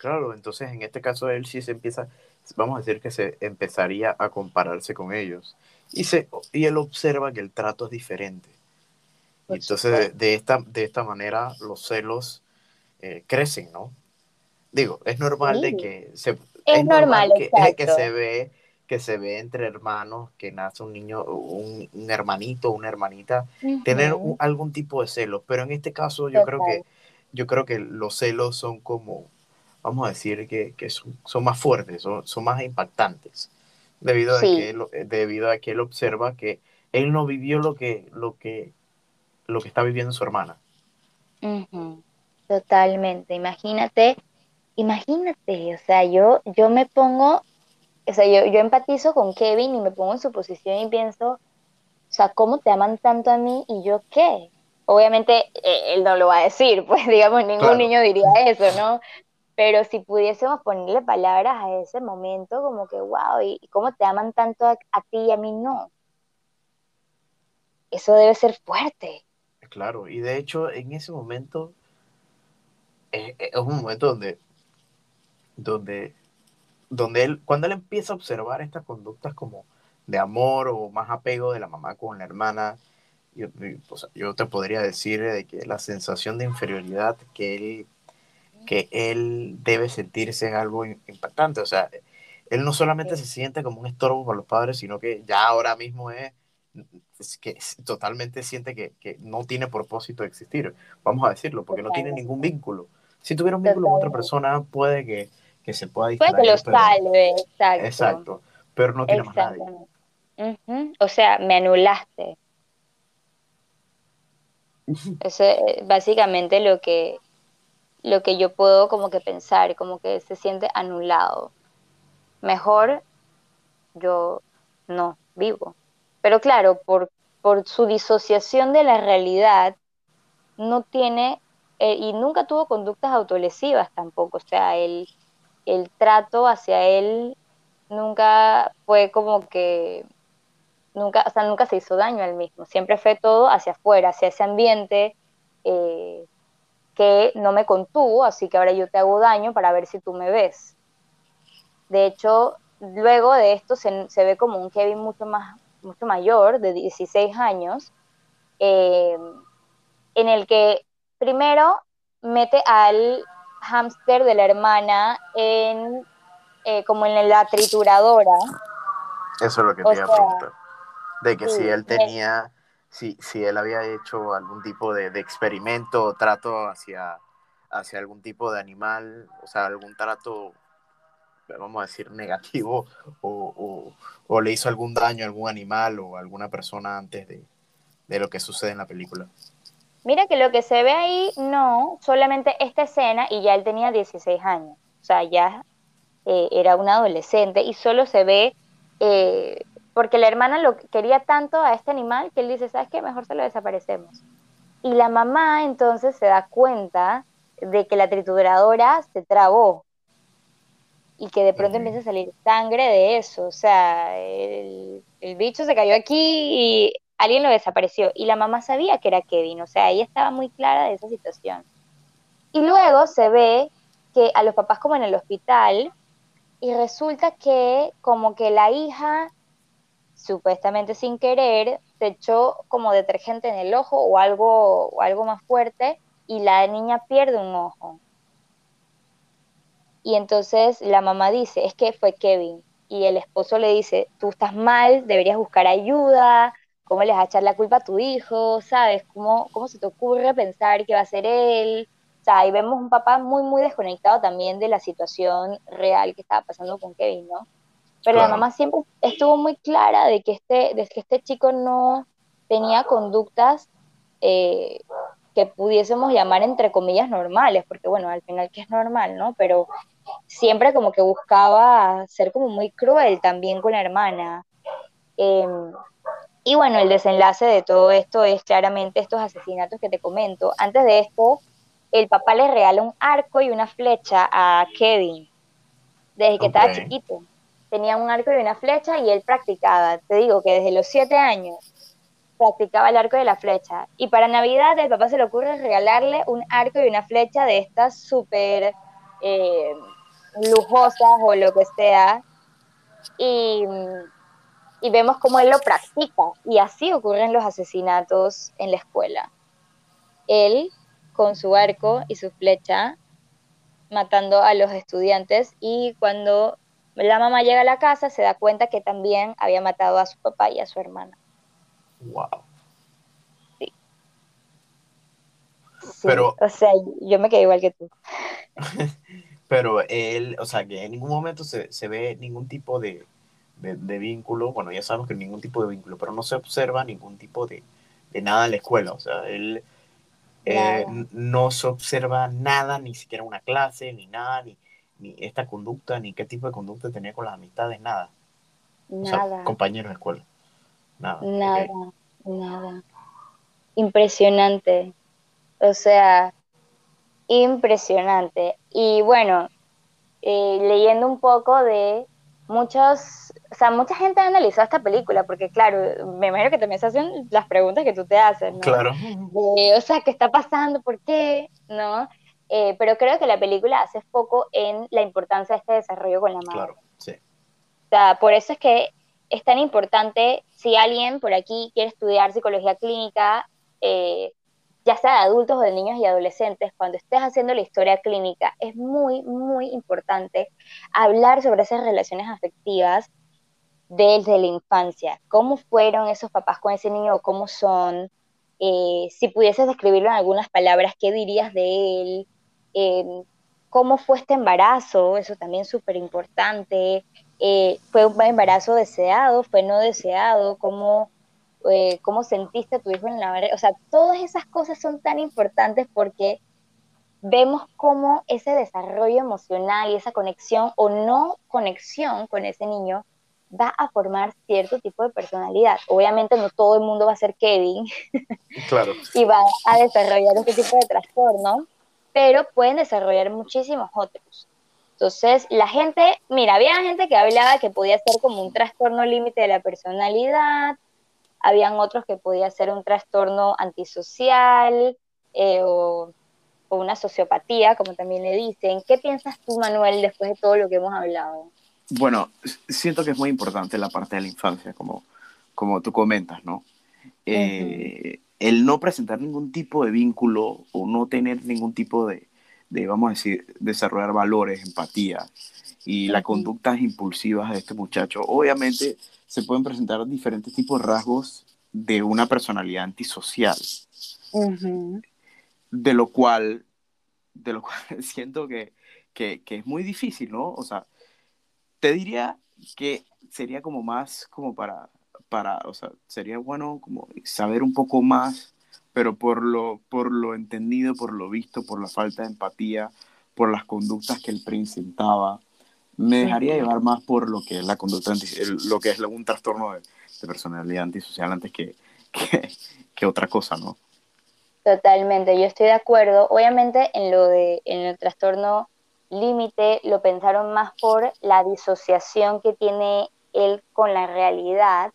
Speaker 1: Claro, entonces en este caso él sí se empieza, vamos a decir que se empezaría a compararse con ellos. Y, se, y él observa que el trato es diferente. entonces de, esta, de esta manera los celos eh, crecen, ¿no? Digo, es normal de que se...
Speaker 2: Es, normal,
Speaker 1: que, se ve que se ve entre hermanos, que nace un niño, un, hermanito, una hermanita, tener algún tipo de celos, pero en este caso yo creo que yo creo que los celos son como vamos a decir, que, son, más fuertes, son, son, más impactantes, debido, a que él, eh, debido a que él observa que él no vivió lo que, lo que, lo que está viviendo su hermana.
Speaker 2: Totalmente, imagínate, imagínate, o sea, yo, yo me pongo, o sea, yo, yo empatizo con Kevin y me pongo en su posición y pienso, o sea, ¿cómo te aman tanto a mí y yo qué? Obviamente eh, él no lo va a decir, <laughs> pues digamos, ningún niño diría eso, ¿no? Pero si pudiésemos ponerle palabras a ese momento, como que, wow, ¿y cómo te aman tanto a, ti y a mí no? Eso debe ser fuerte.
Speaker 1: Claro, y de hecho en ese momento es, un momento donde, donde, donde él, cuando él empieza a observar estas conductas como de amor o más apego de la mamá con la hermana, yo, yo te podría decir de que la sensación de inferioridad que él que él debe sentirse algo impactante. O sea, él no solamente se siente como un estorbo para los padres, sino que ya ahora mismo es, que totalmente siente que, que, no tiene propósito de existir. Vamos a decirlo, porque no tiene ningún vínculo. Si tuviera un vínculo con otra persona, puede que, que se pueda
Speaker 2: distraer. Puede que lo salve, exacto.
Speaker 1: Exacto, pero no tiene más nadie.
Speaker 2: O sea, me anulaste. <laughs> Eso es básicamente lo que, lo que yo puedo como que pensar, como que se siente anulado. Mejor yo no vivo. Pero claro, por, por su disociación de la realidad, no tiene eh, y nunca tuvo conductas autolesivas tampoco. O sea, el, el trato hacia él nunca fue como que nunca, o sea, nunca se hizo daño al mismo, siempre fue todo hacia afuera, hacia ese ambiente eh, que no me contuvo, así que ahora yo te hago daño para ver si tú me ves. De hecho, luego de esto se, ve como un Kevin mucho, más, mucho mayor, de 16 años, eh, en el que primero mete al hámster de la hermana en eh, como en la trituradora.
Speaker 1: Eso es lo que te iba a preguntar. De que si él tenía si, si él había hecho algún tipo de, experimento o trato hacia, hacia algún tipo de animal, o sea, algún trato, vamos a decir, negativo, o, le hizo algún daño a algún animal o a alguna persona antes de, lo que sucede en la película.
Speaker 2: Mira que lo que se ve ahí, no, solamente esta escena y ya él tenía 16 años, o sea, ya eh, era un adolescente y solo se ve eh, porque la hermana lo quería tanto a este animal que él dice, ¿sabes qué? Mejor se lo desaparecemos. Y la mamá entonces se da cuenta de que la trituradora se trabó y que de pronto empieza a salir sangre de eso. O sea, el, bicho se cayó aquí y alguien lo desapareció y la mamá sabía que era Kevin, o sea, ella estaba muy clara de esa situación. Y luego se ve que a los papás como en el hospital y resulta que como que la hija, supuestamente sin querer, se echó como detergente en el ojo o algo, o algo más fuerte y la niña pierde un ojo. Y entonces la mamá dice, es que fue Kevin. Y el esposo le dice, tú estás mal, deberías buscar ayuda, ¿cómo le vas a echar la culpa a tu hijo? ¿Sabes? ¿Cómo, cómo se te ocurre pensar que va a ser él? O sea, ahí vemos un papá muy, muy desconectado también de la situación real que estaba pasando con Kevin, ¿no? Pero la mamá siempre estuvo muy clara de que este, de que este chico no tenía conductas eh, que pudiésemos llamar entre comillas normales, porque bueno, al final que es normal, ¿no? Pero siempre como que buscaba ser como muy cruel también con la hermana. Em, y bueno, el desenlace de todo esto es claramente estos asesinatos que te comento. Antes de esto, el papá le regala un arco y una flecha a Kevin desde que estaba chiquito. Tenía un arco y una flecha y él practicaba. Te digo que desde los siete años practicaba el arco y la flecha. Y para Navidad el papá se le ocurre regalarle un arco y una flecha de estas súper eh, lujosas o lo que sea. Y, y vemos cómo él lo practica. Y así ocurren los asesinatos en la escuela. Él con su arco y su flecha, matando a los estudiantes y cuando la mamá llega a la casa se da cuenta que también había matado a su papá y a su hermana.
Speaker 1: Wow.
Speaker 2: Sí. Pero, o sea, yo me quedé igual que tú. <laughs>
Speaker 1: pero él, o sea, que en ningún momento se, ve ningún tipo de, vínculo, bueno, ya sabemos que ningún tipo de vínculo, pero no se observa ningún tipo de, de nada en la escuela, o sea, él eh, no se observa nada, ni siquiera una clase, ni nada, ni, ni, esta conducta, ni qué tipo de conducta tenía con las amistades, nada. Nada. compañeros de escuela. Nada.
Speaker 2: Nada, nada. Impresionante. O sea, impresionante. Y bueno, eh, leyendo un poco de muchos, o sea, mucha gente ha analizado esta película, porque claro, me imagino que también se hacen las preguntas que tú te haces, ¿no?
Speaker 1: Claro.
Speaker 2: o sea, ¿qué está pasando? ¿Por qué? ¿No? Eh, pero creo que la película hace foco en la importancia de este desarrollo con la madre.
Speaker 1: Claro, sí.
Speaker 2: O sea, por eso es que es tan importante, si alguien por aquí quiere estudiar psicología clínica, eh, ya sea de adultos o de niños y adolescentes, cuando estés haciendo la historia clínica, es muy, muy importante hablar sobre esas relaciones afectivas desde la infancia. ¿Cómo fueron esos papás con ese niño cómo son? Eh, si pudieses describirlo en algunas palabras, ¿qué dirías de él? Eh, ¿Cómo fue este embarazo? Eso también es súper importante. Eh, ¿Fue un embarazo deseado? ¿Fue no deseado? ¿Cómo eh, cómo sentiste a tu hijo en la barriga, o sea, todas esas cosas son tan importantes porque vemos cómo ese desarrollo emocional y esa conexión o no conexión con ese niño va a formar cierto tipo de personalidad. Obviamente no todo el mundo va a ser Kevin
Speaker 1: claro. <laughs>
Speaker 2: y va a desarrollar ese tipo de trastorno, pero pueden desarrollar muchísimos otros. Entonces, la gente, mira, había gente que hablaba que podía ser como un trastorno límite de la personalidad, habían otros que podía ser un trastorno antisocial eh, o, una sociopatía, como también le dicen. ¿Qué piensas tú, Manuel, después de todo lo que hemos hablado?
Speaker 1: Bueno, siento que es muy importante la parte de la infancia, como, como tú comentas, ¿no? Eh, el no presentar ningún tipo de vínculo o no tener ningún tipo de, de vamos a decir, desarrollar valores, empatía y las conductas impulsivas de este muchacho, obviamente se pueden presentar diferentes tipos de rasgos de una personalidad antisocial. De lo cual, de lo <laughs> cual siento que, que, que, es muy difícil, ¿no? O sea, te diría que sería como más como para, para, o sea, sería bueno como saber un poco más, pero por lo, por lo entendido, por lo visto, por la falta de empatía, por las conductas que él presentaba, me dejaría llevar más por lo que es la conducta, lo que es un trastorno de, personalidad antisocial antes <laughs> que, que, otra cosa, ¿no?
Speaker 2: Totalmente, yo estoy de acuerdo. Obviamente en lo de en el trastorno límite lo pensaron más por la disociación que tiene él con la realidad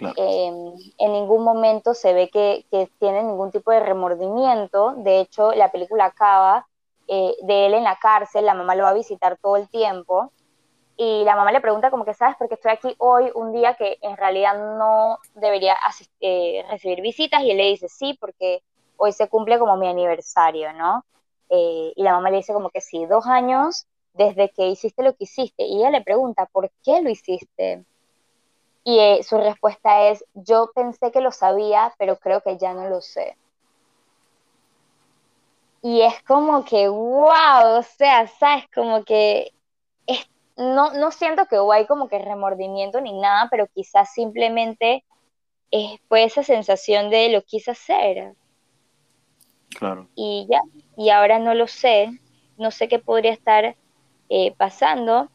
Speaker 2: Em, en ningún momento se ve que, que, tiene ningún tipo de remordimiento. De hecho, la película acaba eh, de él en la cárcel, la mamá lo va a visitar todo el tiempo. Y la mamá le pregunta como que, ¿sabes? Porque estoy aquí hoy, un día que en realidad no debería eh, recibir visitas. Y él le dice, sí, porque hoy se cumple como mi aniversario, ¿no? Eh, y la mamá le dice como que sí, dos años desde que hiciste lo que hiciste. Y ella le pregunta, ¿por qué lo hiciste? Y eh, su respuesta es, yo pensé que lo sabía, pero creo que ya no lo sé. Y es como que, wow, o sea, sabes, como que no, no siento que hubo como que remordimiento ni nada, pero quizás simplemente es, fue esa sensación de lo quise hacer.
Speaker 1: Claro.
Speaker 2: Y ya, y ahora no lo sé, no sé qué podría estar eh, pasando.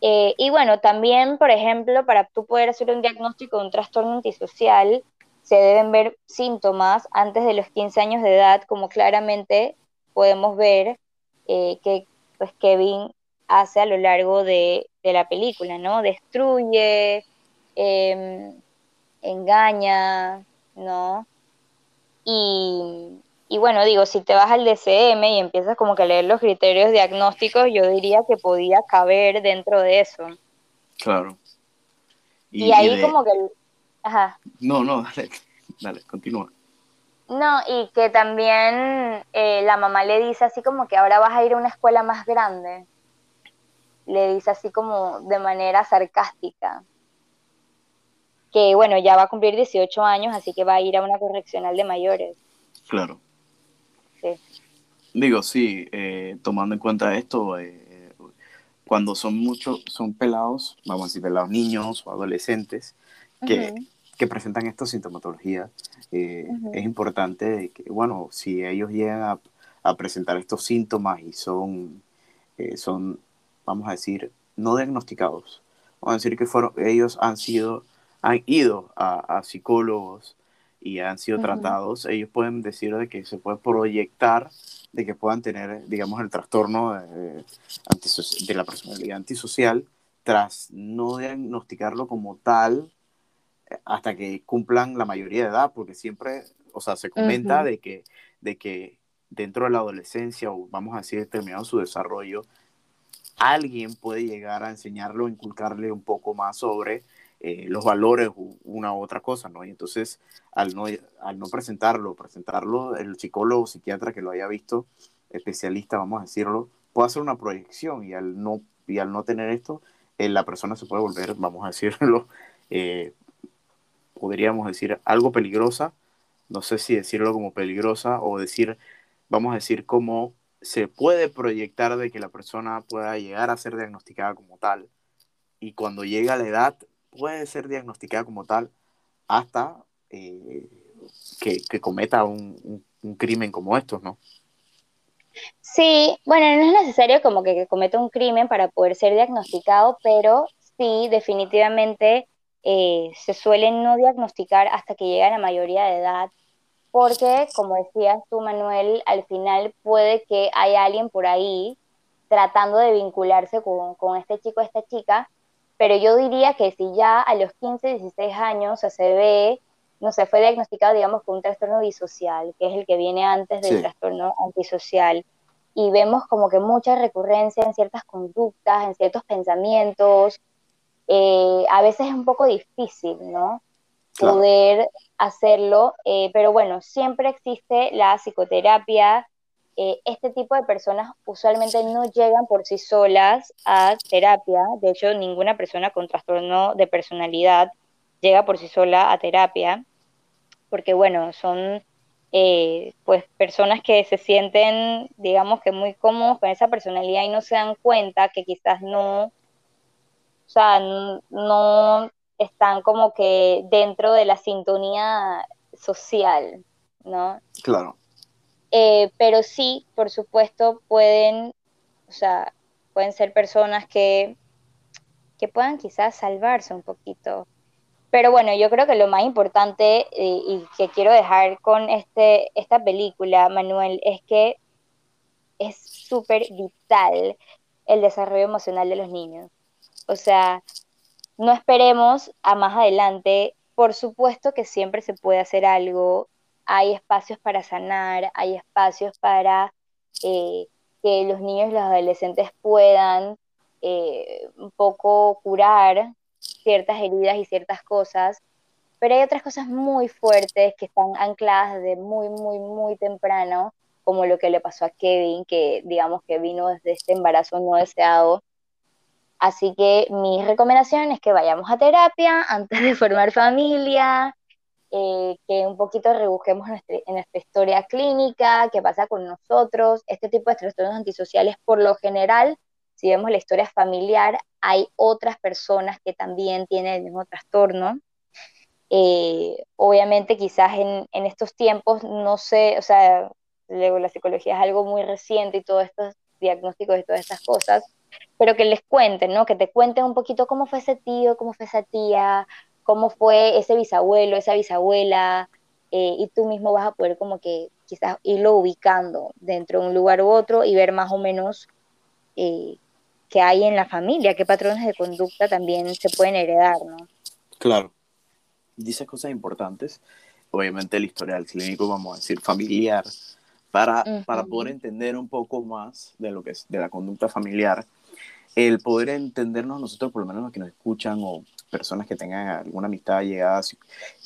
Speaker 2: Eh, y bueno, también, por ejemplo, para tú poder hacer un diagnóstico de un trastorno antisocial, se deben ver síntomas antes de los 15 años de edad, como claramente podemos ver eh, que pues, Kevin hace a lo largo de, la película, ¿no? Destruye, em, engaña, ¿no? Y, y bueno, digo, si te vas al DCM y empiezas como que a leer los criterios diagnósticos, yo diría que podía caber dentro de eso.
Speaker 1: Claro.
Speaker 2: Y, ahí como que... Ajá.
Speaker 1: No, no, dale, dale, continúa.
Speaker 2: No, y que también eh, la mamá le dice así como que ahora vas a ir a una escuela más grande. Le dice así como de manera sarcástica. Que bueno, ya va a cumplir 18 años, así que va a ir a una correccional de mayores.
Speaker 1: Claro. Digo, sí, eh, tomando en cuenta esto, eh, cuando son muchos, son pelados, vamos a decir, pelados niños o adolescentes, que, que presentan esta sintomatología, eh, es importante que, bueno, si ellos llegan a, a presentar estos síntomas y son, son, vamos a decir, no diagnosticados, vamos a decir que fueron, ellos han sido, han ido a, a psicólogos, y han sido tratados, ellos pueden decir de que se puede proyectar de que puedan tener, digamos, el trastorno de, de la personalidad antisocial tras no diagnosticarlo como tal eh, hasta que cumplan la mayoría de edad, porque siempre, o sea, se comenta de, que, de que dentro de la adolescencia, o vamos a decir, terminado su desarrollo, alguien puede llegar a enseñarlo, inculcarle un poco más sobre eh, los valores u una u otra cosa, ¿no? Y entonces, al no, al no presentarlo, presentarlo, el psicólogo psiquiatra que lo haya visto, especialista, vamos a decirlo, puede hacer una proyección y al no, y al no tener esto, eh, la persona se puede volver, vamos a decirlo, <laughs> eh, podríamos decir algo peligrosa, no sé si decirlo como peligrosa o decir, vamos a decir cómo se puede proyectar de que la persona pueda llegar a ser diagnosticada como tal y cuando llega la edad puede ser diagnosticada como tal hasta eh, que, cometa un, crimen como estos, ¿no?
Speaker 2: Sí, bueno, no es necesario como que, cometa un crimen para poder ser diagnosticado, pero sí, definitivamente eh, se suelen no diagnosticar hasta que llega la mayoría de edad, porque, como decías tú, Manuel, al final puede que haya alguien por ahí tratando de vincularse con este chico o esta chica, pero yo diría que si ya a los 15, 16 años se ve, no sé, fue diagnosticado, digamos, con un trastorno disocial, que es el que viene antes del trastorno antisocial, y vemos como que mucha recurrencia en ciertas conductas, en ciertos pensamientos, eh, a veces es un poco difícil, ¿no? Poder hacerlo, eh, pero bueno, siempre existe la psicoterapia, eh, este tipo de personas usualmente no llegan por sí solas a terapia. De hecho, ninguna persona con trastorno de personalidad llega por sí sola a terapia, porque bueno, son eh, pues personas que se sienten, digamos que muy cómodos con esa personalidad y no se dan cuenta que quizás no, o sea, no están como que dentro de la sintonía social, ¿no?
Speaker 1: Claro.
Speaker 2: Eh, pero sí, por supuesto, pueden, o sea, pueden ser personas que, que puedan quizás salvarse un poquito. Pero bueno, yo creo que lo más importante eh, y que quiero dejar con este, esta película, Manuel, es que es súper vital el desarrollo emocional de los niños. O sea, no esperemos a más adelante por supuesto que siempre se puede hacer algo, hay espacios para sanar, hay espacios para eh, que los niños y los adolescentes puedan eh, un poco curar ciertas heridas y ciertas cosas, pero hay otras cosas muy fuertes que están ancladas de muy, muy, muy temprano, como lo que le pasó a Kevin, que digamos que vino desde este embarazo no deseado. Así que mi recomendación es que vayamos a terapia antes de formar familia, eh, que un poquito rebusquemos en nuestra historia clínica, qué pasa con nosotros. Este tipo de trastornos antisociales, por lo general, si vemos la historia familiar, hay otras personas que también tienen el mismo trastorno. Eh, obviamente quizás en, en, estos tiempos, no sé, o sea, luego la psicología es algo muy reciente y todos estos diagnósticos y todas estas cosas, pero que les cuenten, ¿no? Que te cuenten un poquito cómo fue ese tío, cómo fue esa tía, cómo fue ese bisabuelo, esa bisabuela, eh, y tú mismo vas a poder como que quizás irlo ubicando dentro de un lugar u otro y ver más o menos eh, qué hay en la familia, qué patrones de conducta también se pueden heredar, ¿no?
Speaker 1: Claro. Dice cosas importantes. Obviamente el historial clínico, vamos a decir, familiar, para, para poder entender un poco más de lo que es de la conducta familiar, el poder entendernos nosotros, por lo menos los que nos escuchan o personas que tengan alguna amistad llegada,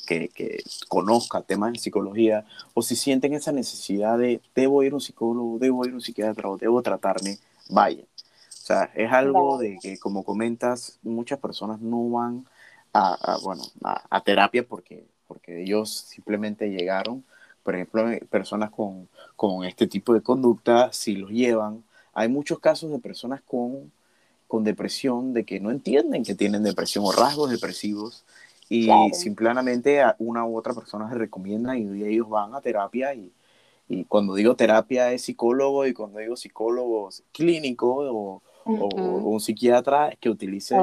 Speaker 1: que, que conozca temas de psicología, o si sienten esa necesidad de debo ir a un psicólogo, debo ir a un psiquiatra o debo tratarme, vaya. O sea, es algo de que, como comentas, muchas personas no van a, bueno, a, terapia porque, porque ellos simplemente llegaron. Por ejemplo, personas con, con este tipo de conducta, si los llevan, hay muchos casos de personas con con depresión de que no entienden que tienen depresión o rasgos depresivos y simplemente a una u otra persona se recomienda y ellos van a terapia y, y, cuando digo terapia es psicólogo y cuando digo psicólogo clínico o, un psiquiatra que utilice,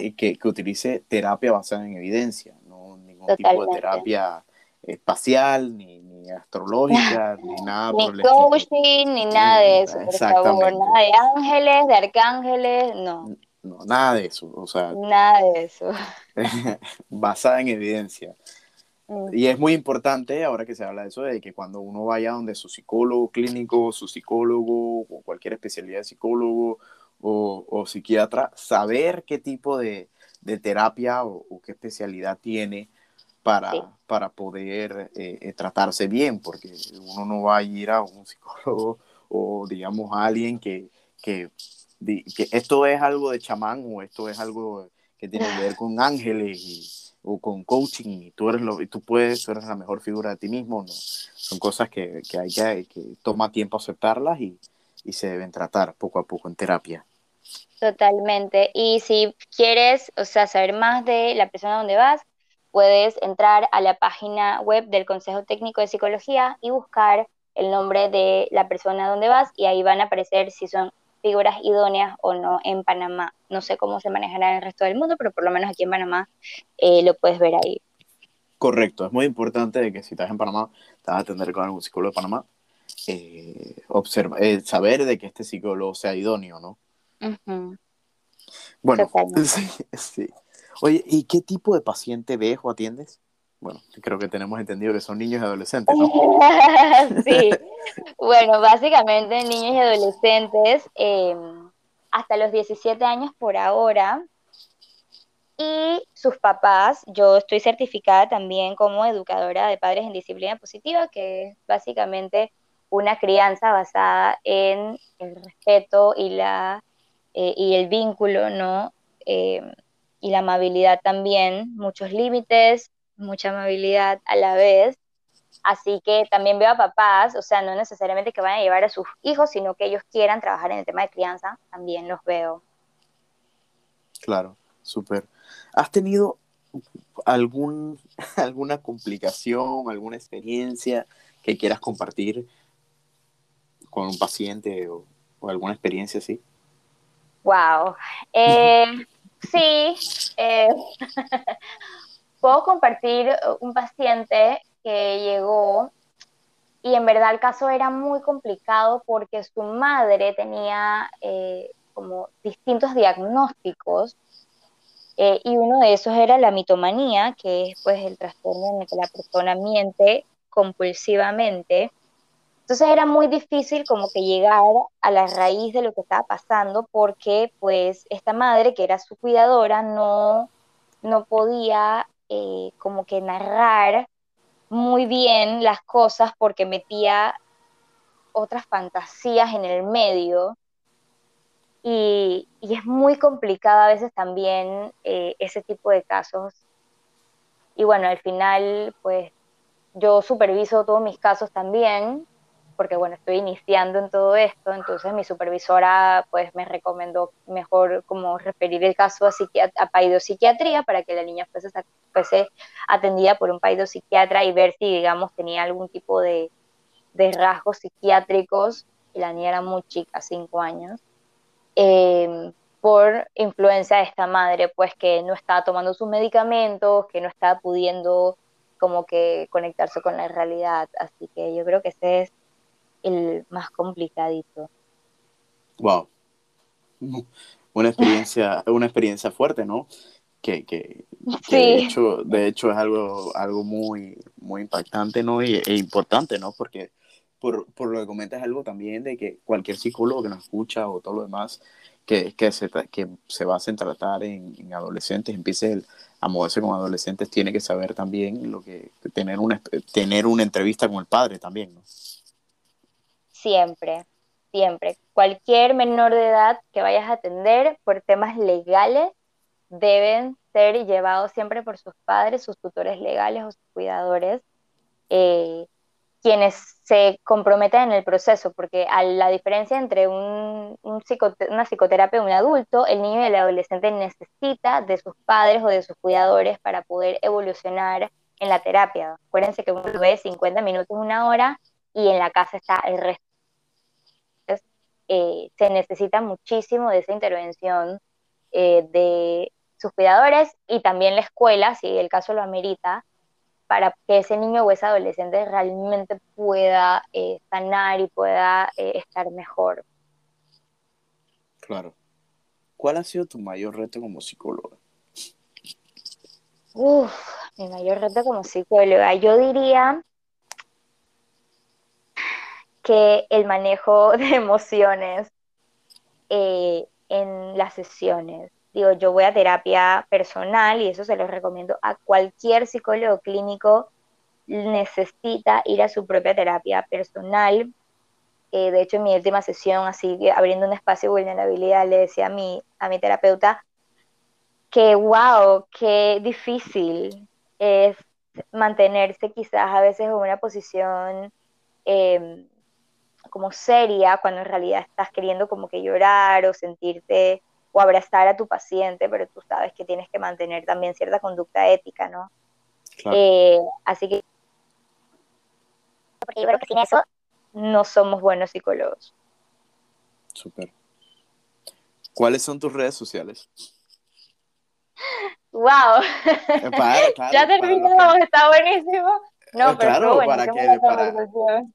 Speaker 1: eh, que, que, utilice terapia basada en evidencia, no ningún tipo de terapia espacial ni, astrológica, ni nada
Speaker 2: ni por coaching, ni nada de eso, por favor. Nada de ángeles, de arcángeles, no.
Speaker 1: No, nada de eso, o sea.
Speaker 2: Nada de eso. <laughs>
Speaker 1: basada en evidencia. Mm. Y es muy importante, ahora que se habla de eso, de que cuando uno vaya donde su psicólogo clínico, su psicólogo o cualquier especialidad de psicólogo o, psiquiatra, saber qué tipo de, terapia o, qué especialidad tiene para, para poder eh, eh, tratarse bien, porque uno no va a ir a un psicólogo <laughs> o digamos a alguien que, que, que esto es algo de chamán o esto es algo que tiene que ver con ángeles y, o con coaching y tú eres lo y tú puedes tú eres la mejor figura de ti mismo no son cosas que, que hay que, que toma tiempo aceptarlas y, y se deben tratar poco a poco en terapia.
Speaker 2: Totalmente. Y si quieres o sea saber más de la persona donde vas puedes entrar a la página web del Consejo Técnico de Psicología y buscar el nombre de la persona donde vas y ahí van a aparecer si son figuras idóneas o no en Panamá. No sé cómo se manejará en el resto del mundo, pero por lo menos aquí en Panamá eh, lo puedes ver ahí.
Speaker 1: Correcto, es muy importante que si estás en Panamá, te vas a atender con algún psicólogo de Panamá, eh, observa, eh, saber de que este psicólogo sea idóneo, ¿no? Bueno, <laughs> sí, sí. Oye, ¿y qué tipo de paciente ves o atiendes? Bueno, creo que tenemos entendido que son niños y adolescentes, ¿no? <laughs>
Speaker 2: sí, bueno, básicamente niños y adolescentes em, hasta los 17 años por ahora. Y sus papás, yo estoy certificada también como educadora de padres en disciplina positiva, que es básicamente una crianza basada en el respeto y, la, eh, y el vínculo, ¿no? Em, y la amabilidad también, muchos límites, mucha amabilidad a la vez. Así que también veo a papás, o sea, no necesariamente que vayan a llevar a sus hijos, sino que ellos quieran trabajar en el tema de crianza, también los veo.
Speaker 1: Claro, súper. ¿Has tenido algún, <laughs> alguna complicación, alguna experiencia que quieras compartir con un paciente o, alguna experiencia así?
Speaker 2: Wow. Eh, Sí, eh, <laughs> puedo compartir un paciente que llegó y en verdad el caso era muy complicado porque su madre tenía eh, como distintos diagnósticos Eh, y uno de esos era la mitomanía, que es pues el trastorno en el que la persona miente compulsivamente. Entonces era muy difícil como que llegar a la raíz de lo que estaba pasando porque pues esta madre que era su cuidadora no, no podía eh, como que narrar muy bien las cosas porque metía otras fantasías en el medio y, es muy complicado a veces también eh, ese tipo de casos. Y bueno, al final, pues yo superviso todos mis casos también, porque bueno, estoy iniciando en todo esto, entonces mi supervisora pues me recomendó mejor como referir el caso a, a paidopsiquiatría para que la niña fuese, atendida por un paidopsiquiatra y ver si, digamos, tenía algún tipo de, rasgos psiquiátricos, y la niña era muy chica, cinco años, Em, por influencia de esta madre, pues que no estaba tomando sus medicamentos, que no estaba pudiendo como que conectarse con la realidad. Así que yo creo que ese es el más complicadito.
Speaker 1: Wow. Una experiencia, una experiencia fuerte, ¿no? Que, que, de, hecho, de hecho es algo, algo muy, muy impactante, ¿no? Y, e importante, ¿no? Porque por, por, lo que comentas algo también de que cualquier psicólogo que nos escucha o todo lo demás que, que, se, que se basa en tratar en, en adolescentes, empiece a moverse con adolescentes, tiene que saber también lo que tener una, tener una entrevista con el padre también, ¿no?
Speaker 2: Siempre, siempre. Cualquier menor de edad que vayas a atender por temas legales deben ser llevados siempre por sus padres, sus tutores legales o sus cuidadores. Eh, quienes se comprometen en el proceso, porque a la diferencia entre un, una psicoterapia de un adulto, el niño y el adolescente necesita de sus padres o de sus cuidadores para poder evolucionar en la terapia. Acuérdense que uno ve 50 minutos, una hora, y en la casa está el resto. Eh, se necesita muchísimo de esa intervención eh, de sus cuidadores y también la escuela, si el caso lo amerita, para que ese niño o ese adolescente realmente pueda eh, sanar y pueda eh, estar mejor.
Speaker 1: Claro. ¿Cuál ha sido tu mayor reto como psicóloga?
Speaker 2: Uf, mi mayor reto como psicóloga. Yo diría que el manejo <laughs> de emociones eh, en las sesiones digo, yo voy a terapia personal y eso se lo recomiendo a cualquier psicólogo clínico, necesita ir a su propia terapia personal. Eh, de hecho, en mi última sesión, así abriendo un espacio de vulnerabilidad, le decía a mi, a mi terapeuta que, wow, qué difícil es mantenerse quizás a veces en una posición em, como seria cuando en realidad estás queriendo como que llorar o sentirte o abrazar a tu paciente, pero tú sabes que tienes que mantener también cierta conducta ética, ¿no? Eh, así que porque yo creo que sin eso no somos buenos psicólogos.
Speaker 1: Súper. ¿Cuáles son tus redes sociales?
Speaker 2: ¡Wow! Eh, <laughs> ya terminamos, está buenísimo. No,
Speaker 1: eh, pero claro, para que, para,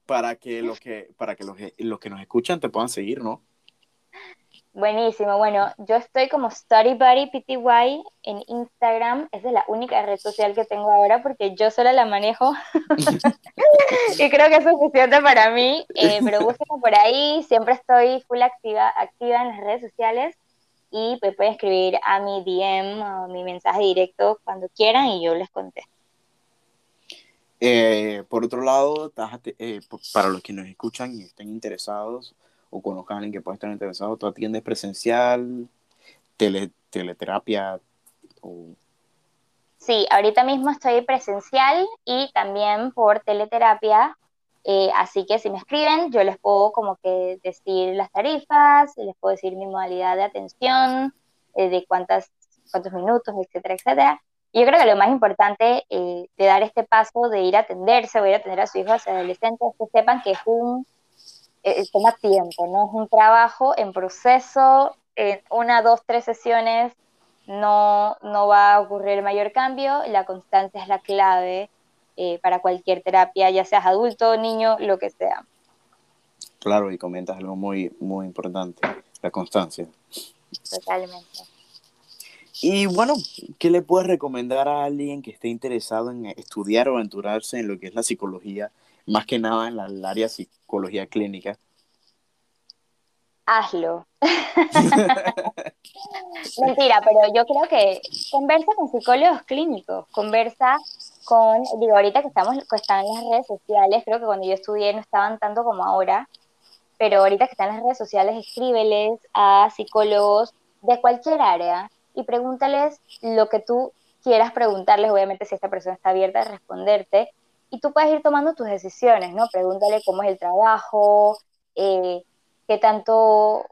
Speaker 1: para, que los que para que los, los que nos escuchan te puedan seguir, ¿no?
Speaker 2: Buenísimo, bueno, yo estoy como Study Buddy PTY en Instagram, esa es la única red social que tengo ahora porque yo sola la manejo. <laughs> <laughs> Y creo que es suficiente para mí, eh, pero <laughs> búsquenme por ahí, siempre estoy full activa, activa en las redes sociales. Y pues pueden escribir a mi DM o mi mensaje directo cuando quieran y yo les contesto.
Speaker 1: Eh, por otro lado, eh, para los que nos escuchan y estén interesados, o conozcan a alguien que pueda estar interesado, ¿tú atiendes presencial, tele, teleterapia? O...
Speaker 2: Sí, ahorita mismo estoy presencial y también por teleterapia, eh, así que si me escriben, yo les puedo como que decir las tarifas, les puedo decir mi modalidad de atención, de cuántas, cuántos minutos, etcétera, etcétera. Y yo creo que lo más importante eh, de dar este paso de ir a atenderse o ir a atender a sus hijos adolescentes es que sepan que es un eh, toma tiempo, ¿no? Es un trabajo en proceso, en una, dos, tres sesiones no, no va a ocurrir mayor cambio, la constancia es la clave eh, para cualquier terapia, ya seas adulto, niño, lo que sea.
Speaker 1: Claro, y comentas algo muy, muy importante, la constancia.
Speaker 2: Totalmente.
Speaker 1: Y bueno, ¿qué le puedes recomendar a alguien que esté interesado en estudiar o aventurarse en lo que es la psicología, más que nada en la, el área psicología clínica?
Speaker 2: Hazlo. <laughs> Mentira, pero yo creo que conversa con psicólogos clínicos, conversa con, digo, ahorita que estamos, que están en las redes sociales, creo que cuando yo estudié no estaban tanto como ahora, pero ahorita que están en las redes sociales, escríbeles a psicólogos de cualquier área y pregúntales lo que tú quieras preguntarles, obviamente si esta persona está abierta a responderte, y tú puedes ir tomando tus decisiones, ¿no? Pregúntale cómo es el trabajo, eh, qué tanto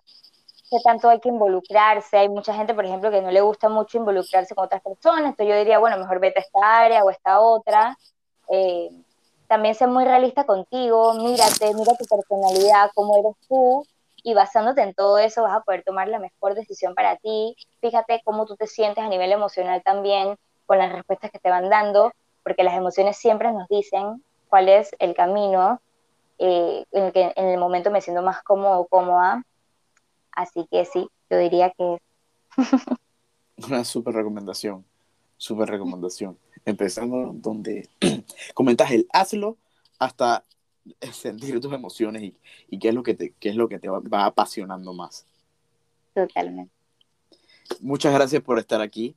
Speaker 2: qué tanto hay que involucrarse. Hay mucha gente, por ejemplo, que no le gusta mucho involucrarse con otras personas, entonces yo diría, bueno, mejor vete a esta área o a esta otra. Eh, también sé muy realista contigo, mírate, mira tu personalidad, cómo eres tú, y basándote en todo eso vas a poder tomar la mejor decisión para ti. Fíjate cómo tú te sientes a nivel emocional también con las respuestas que te van dando, porque las emociones siempre nos dicen cuál es el camino eh, en el que en el momento me siento más cómodo o cómoda Así que sí, yo diría que... <laughs>
Speaker 1: Una súper recomendación, súper recomendación. Empezando donde <clears throat> comentas el hazlo hasta sentir tus emociones y, y, qué es lo que te, qué es lo que te va, va apasionando más.
Speaker 2: Totalmente.
Speaker 1: Muchas gracias por estar aquí.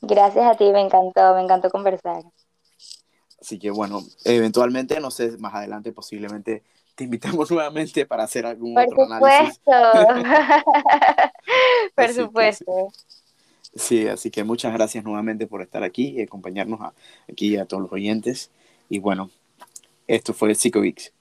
Speaker 2: Gracias a ti, me encantó, me encantó conversar.
Speaker 1: Así que bueno, eventualmente, no sé, más adelante posiblemente te invitamos <laughs> nuevamente para hacer algún
Speaker 2: Por
Speaker 1: otro
Speaker 2: supuesto.
Speaker 1: análisis. <laughs>
Speaker 2: Por
Speaker 1: Así que
Speaker 2: supuesto.
Speaker 1: Sí, así que muchas gracias nuevamente por estar aquí y acompañarnos a- aquí a todos los oyentes. Y bueno, esto fue el Psicogeeks.